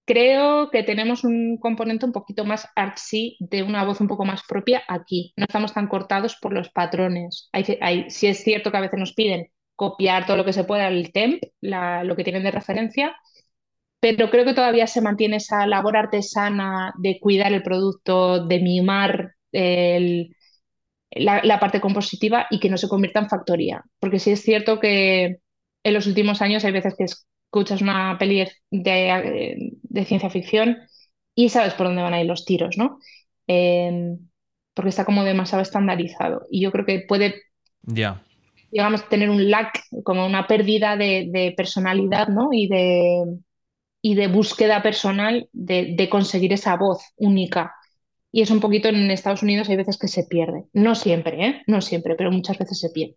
Creo que tenemos un componente un poquito más artsy, de una voz un poco más propia aquí. No estamos tan cortados por los patrones. Hay, sí es cierto que a veces nos piden copiar todo lo que se pueda el temp, lo que tienen de referencia, pero creo que todavía se mantiene esa labor artesana de cuidar el producto, de mimar la, la, parte compositiva y que no se convierta en factoría. Porque sí es cierto que en los últimos años hay veces que es escuchas una peli de, ciencia ficción y sabes por dónde van a ir los tiros, ¿no? Em, porque está como demasiado estandarizado. Y yo creo que puede, ya digamos, tener un lack, como una pérdida de, personalidad, ¿no? Y de, y de búsqueda personal de, conseguir esa voz única. Y es un poquito en Estados Unidos hay veces que se pierde. No siempre, ¿eh? No siempre, pero muchas veces se pierde.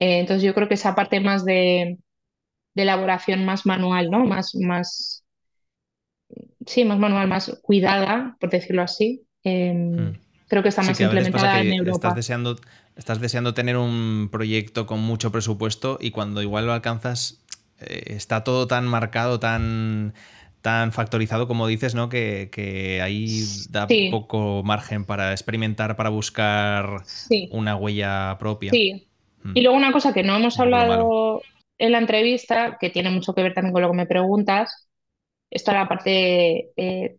Eh, entonces yo creo que esa parte más de, de elaboración más manual, ¿no? Más, más, sí, más manual, más cuidada, por decirlo así. Em, mm. Creo que está más implementada en Europa. Estás deseando, estás deseando tener un proyecto con mucho presupuesto y cuando igual lo alcanzas eh, está todo tan marcado, tan tan factorizado como dices, ¿no? Que, ahí da poco margen para experimentar, para buscar una huella propia. Sí. Mm. Y luego una cosa que no hemos hablado en la entrevista, que tiene mucho que ver también con lo que me preguntas, está la parte eh,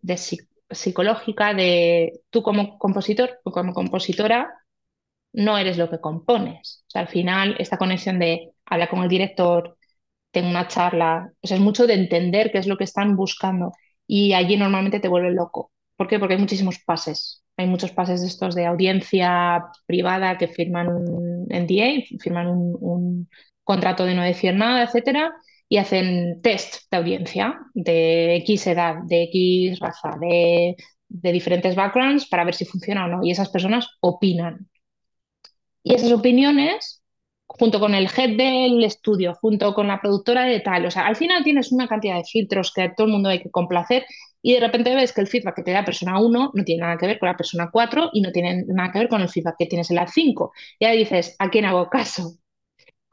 psicológica de tú como compositor o como compositora no eres lo que compones. O sea, al final esta conexión de hablar con el director, tengo una charla, o sea, es mucho de entender qué es lo que están buscando y allí normalmente te vuelve loco. ¿Por qué? Porque hay muchísimos pases. Hay muchos pases de estos de audiencia privada que firman un NDA, firman un, contrato de no decir nada, etcétera, y hacen test de audiencia de X edad, de X raza, de, diferentes backgrounds para ver si funciona o no. Y esas personas opinan. Y esas opiniones, junto con el head del estudio, junto con la productora de tal, o sea, al final tienes una cantidad de filtros que a todo el mundo hay que complacer y de repente ves que el feedback que te da persona 1 no tiene nada que ver con la persona 4 y no tiene nada que ver con el feedback que tienes en la 5. Y ahí dices, ¿a quién hago caso?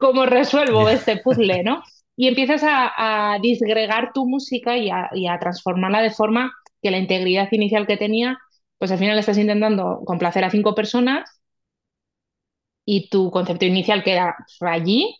Cómo resuelvo este puzzle, ¿no? Y empiezas a, disgregar tu música y a, transformarla de forma que la integridad inicial que tenía, pues al final estás intentando complacer a cinco personas y tu concepto inicial queda allí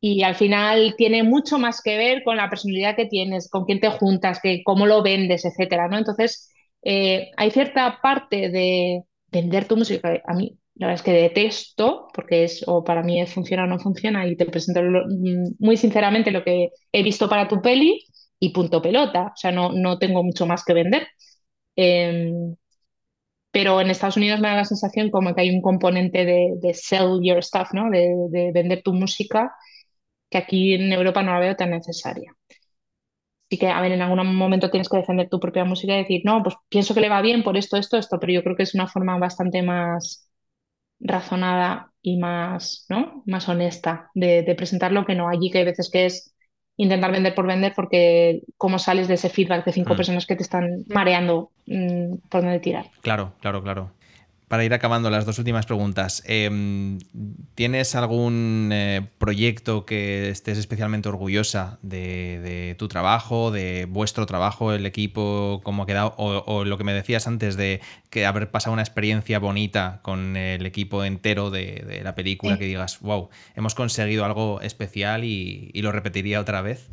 y al final tiene mucho más que ver con la personalidad que tienes, con quién te juntas, que, cómo lo vendes, etcétera, ¿no? Entonces, eh, hay cierta parte de vender tu música, a mí la verdad es que detesto, porque es o para mí funciona o no funciona, y te presento mm, muy sinceramente lo que he visto para tu peli y punto pelota. O sea, no, no tengo mucho más que vender. Em, pero en Estados Unidos me da la sensación como que hay un componente de, sell your stuff, ¿no? De, de, vender tu música, que aquí en Europa no la veo tan necesaria. Así que, a ver, en algún momento tienes que defender tu propia música y decir, no, pues pienso que le va bien por esto, esto, esto, pero yo creo que es una forma bastante más razonada y más, ¿no? más honesta de, de presentarlo que no allí que hay veces que es intentar vender por vender porque cómo sales de ese feedback de cinco mm. personas que te están mareando mm, por dónde tirar. Claro, claro, claro para ir acabando las dos últimas preguntas, em, ¿tienes algún eh, proyecto que estés especialmente orgullosa de, tu trabajo, de vuestro trabajo, el equipo, cómo ha quedado, o, lo que me decías antes de que haber pasado una experiencia bonita con el equipo entero de, la película, que digas, wow, hemos conseguido algo especial y lo repetiría otra vez?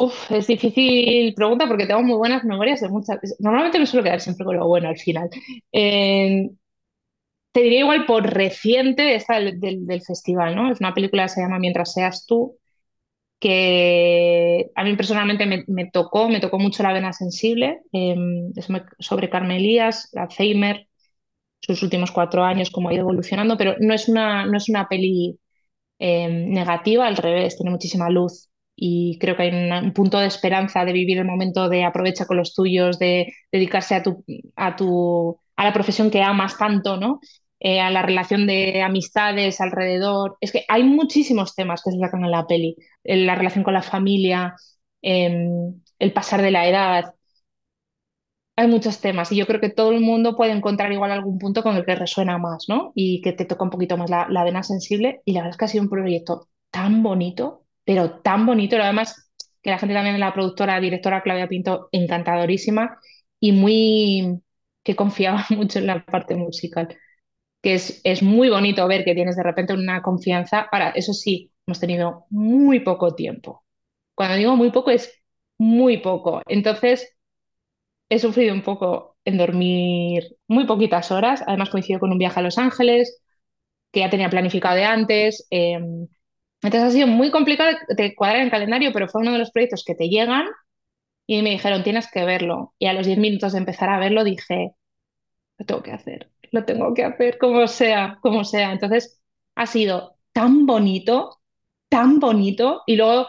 Uf, es difícil pregunta porque tengo muy buenas memorias de muchas. Normalmente me suelo quedar siempre con lo bueno al final. Eh, te diría igual por reciente esta del, festival, ¿no? Es una película que se llama Mientras seas tú, que a mí personalmente me, tocó, me tocó mucho la vena sensible. Em, es sobre Carmelías, Alzheimer, sus últimos cuatro años, cómo ha ido evolucionando, pero no es una, no es una peli em, negativa, al revés, tiene muchísima luz y creo que hay un, punto de esperanza de vivir el momento de aprovecha con los tuyos, de dedicarse a tu, a tu a la profesión que amas tanto, ¿no? eh, a la relación de amistades alrededor. Es que hay muchísimos temas que se sacan en la peli. La relación con la familia, em, el pasar de la edad. Hay muchos temas y yo creo que todo el mundo puede encontrar igual algún punto con el que resuena más, ¿no? Y que te toca un poquito más la, la vena sensible. Y la verdad es que ha sido un proyecto tan bonito, pero tan bonito. Lo además que la gente también la productora, directora Claudia Pinto, encantadorísima y muy que confiaba mucho en la parte musical. Que es, es muy bonito ver que tienes de repente una confianza. Ahora, eso sí, hemos tenido muy poco tiempo. Cuando digo muy poco, es muy poco. Entonces, he sufrido un poco en dormir muy poquitas horas. Además, coincido con un viaje a Los Ángeles, que ya tenía planificado de antes. Eh, entonces ha sido muy complicado de cuadrar en calendario, pero fue uno de los proyectos que te llegan y me dijeron, tienes que verlo. Y a los 10 minutos de empezar a verlo dije, lo tengo que hacer, lo tengo que hacer, como sea, como sea. Entonces ha sido tan bonito, tan bonito. Y luego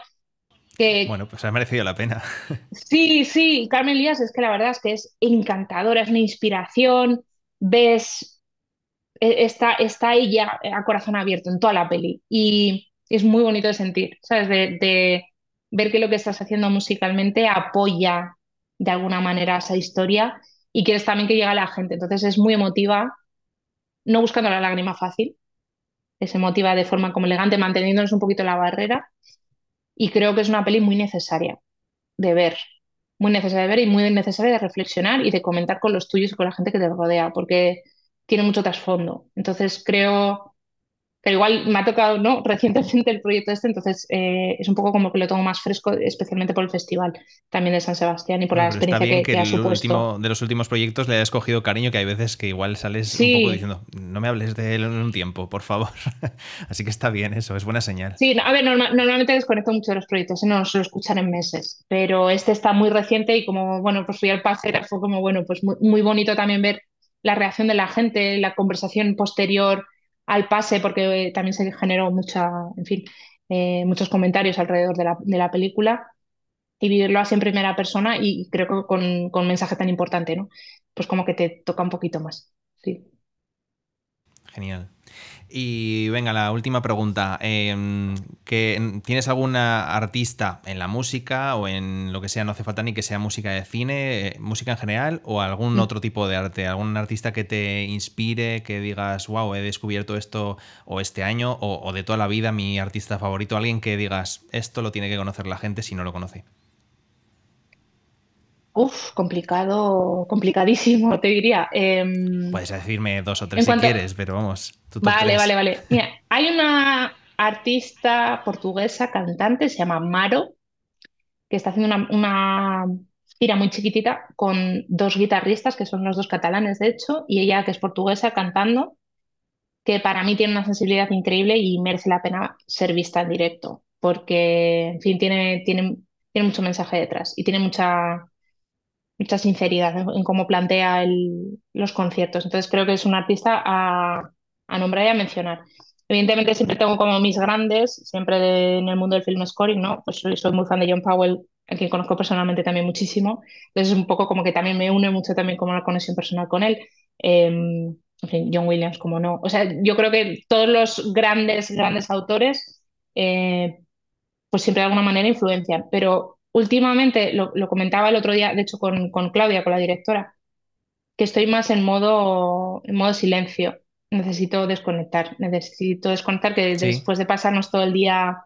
que... Bueno, pues ha merecido la pena. Sí, sí, Carmen Lías es que la verdad es que es encantadora, es una inspiración, ves, e, está, está ella a corazón abierto en toda la peli. Y es muy bonito de sentir, ¿sabes? De, ver que lo que estás haciendo musicalmente apoya de alguna manera esa historia y quieres también que llegue a la gente. Entonces es muy emotiva, no buscando la lágrima fácil, es emotiva de forma como elegante, manteniéndonos un poquito la barrera. Y creo que es una peli muy necesaria de ver, muy necesaria de ver y muy necesaria de reflexionar y de comentar con los tuyos y con la gente que te rodea, porque tiene mucho trasfondo. Entonces creo pero igual me ha tocado ¿no? recientemente el proyecto este, entonces eh, es un poco como que lo tengo más fresco, especialmente por el festival también de San Sebastián y por la experiencia que, que, ha supuesto. Último, de los últimos proyectos le hayas cogido cariño, que hay veces que igual sales un poco diciendo, no me hables de él en un tiempo, por favor. Así que está bien eso, es buena señal. Sí, a ver, normalmente desconecto mucho de los proyectos, ¿eh? no suelo escuchar en meses, pero este está muy reciente y como, bueno, pues fui al pase, fue como, bueno, pues muy, muy bonito también ver la reacción de la gente, la conversación posterior al pase, porque eh, también se generó mucha, en fin, eh, muchos comentarios alrededor de la, de la, película y vivirlo así en primera persona y creo que con, con un mensaje tan importante, ¿no? Pues como que te toca un poquito más. Sí. Genial. Y venga, la última pregunta. Em, ¿Tienes alguna artista en la música o en lo que sea? No hace falta ni que sea música de cine, eh, música en general o algún mm. otro tipo de arte. ¿Algún artista que te inspire, que digas, wow, he descubierto esto o este año o, de toda la vida mi artista favorito? Alguien que digas, esto lo tiene que conocer la gente si no lo conoce. Uf, complicado, complicadísimo, te diría. Em, Puedes decirme dos o tres si quieres, pero vamos. vale, vale, vale. Mira, hay una artista portuguesa, cantante, se llama Maro, que está haciendo una, una gira muy chiquitita con dos guitarristas, que son los dos catalanes, de hecho, y ella, que es portuguesa, cantando, que para mí tiene una sensibilidad increíble y merece la pena ser vista en directo, porque, en fin, tiene, tiene, tiene mucho mensaje detrás y tiene mucha mucha sinceridad en, cómo plantea los conciertos. Entonces creo que es un artista a, nombrar y a mencionar. Evidentemente siempre tengo como mis grandes, siempre en el mundo del film scoring, ¿no? Pues soy, muy fan de John Powell, a quien conozco personalmente también muchísimo. Entonces es un poco como que también me une mucho también como la conexión personal con él. Em, en fin, John Williams, como no. O sea, yo creo que todos los grandes, grandes autores, eh, pues siempre de alguna manera influencian. Pero últimamente, lo, comentaba el otro día, de hecho, con, Claudia, con la directora, que estoy más en modo, en modo silencio. Necesito desconectar, necesito desconectar que después de pasarnos todo el día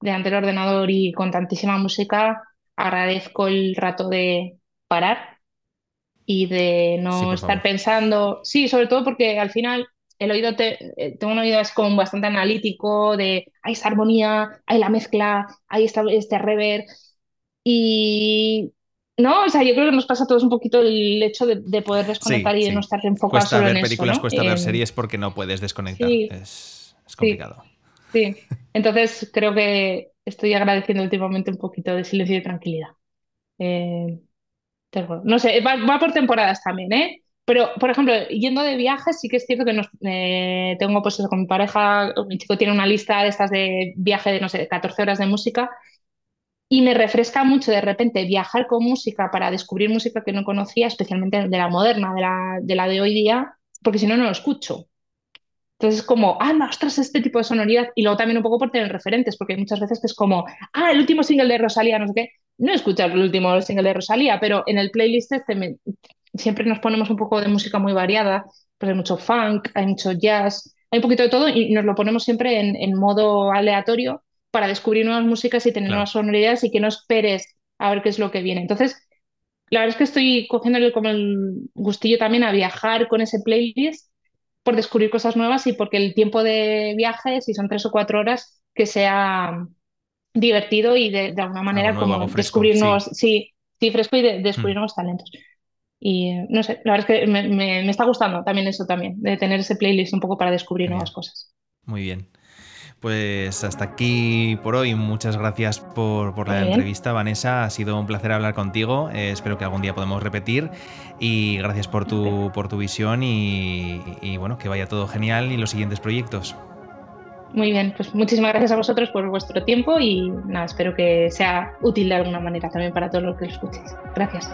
delante del ordenador y con tantísima música, agradezco el rato de parar y de no estar pensando. Sí, sobre todo porque al final el oído te, eh, tengo un oído es como bastante analítico de hay esta armonía, hay la mezcla, hay este reverb y no, o sea, yo creo que nos pasa a todos un poquito el hecho de, poder desconectar y de no estar enfocado cuesta solo ver en películas, eso, cuesta ver series porque no puedes desconectar. es, complicado. Sí. entonces creo que estoy agradeciendo últimamente un poquito de silencio y tranquilidad. Eh, no sé, va, por temporadas también, ¿eh? Pero, por ejemplo, yendo de viajes, sí que es cierto que nos, eh, tengo, pues con mi pareja, mi chico tiene una lista de estas de viaje de, no sé, 14 horas de música y me refresca mucho de repente viajar con música para descubrir música que no conocía, especialmente de la moderna, de la de, hoy día, porque si no, no lo escucho. Entonces es como, ah, no, ostras, este tipo de sonoridad. Y luego también un poco por tener referentes, porque muchas veces que es como, ah, el último single de Rosalía, no sé qué. No he el último single de Rosalía, pero en el playlist este siempre nos ponemos un poco de música muy variada. Pues hay mucho funk, hay mucho jazz, hay un poquito de todo y nos lo ponemos siempre en, modo aleatorio para descubrir nuevas músicas y tener nuevas sonoridades y que no esperes a ver qué es lo que viene. Entonces, la verdad es que estoy cogiéndole como el gustillo también a viajar con ese playlist por descubrir cosas nuevas y porque el tiempo de viaje, si son tres o cuatro horas, que sea divertido y de, alguna manera como descubrir nuevos, sí. sí, fresco y de, descubrir hmm. nuevos talentos. Y no sé, la verdad es que me, está gustando también eso también, de tener ese playlist un poco para descubrir nuevas cosas. Muy bien. Pues hasta aquí por hoy. Muchas gracias por, la entrevista, Vanessa. Ha sido un placer hablar contigo. Eh, espero que algún día podamos repetir. Y gracias por tu, por tu visión y, y, bueno, que vaya todo genial y los siguientes proyectos. Muy bien, pues muchísimas gracias a vosotros por vuestro tiempo y nada, espero que sea útil de alguna manera también para todos los que lo escuchéis. Gracias.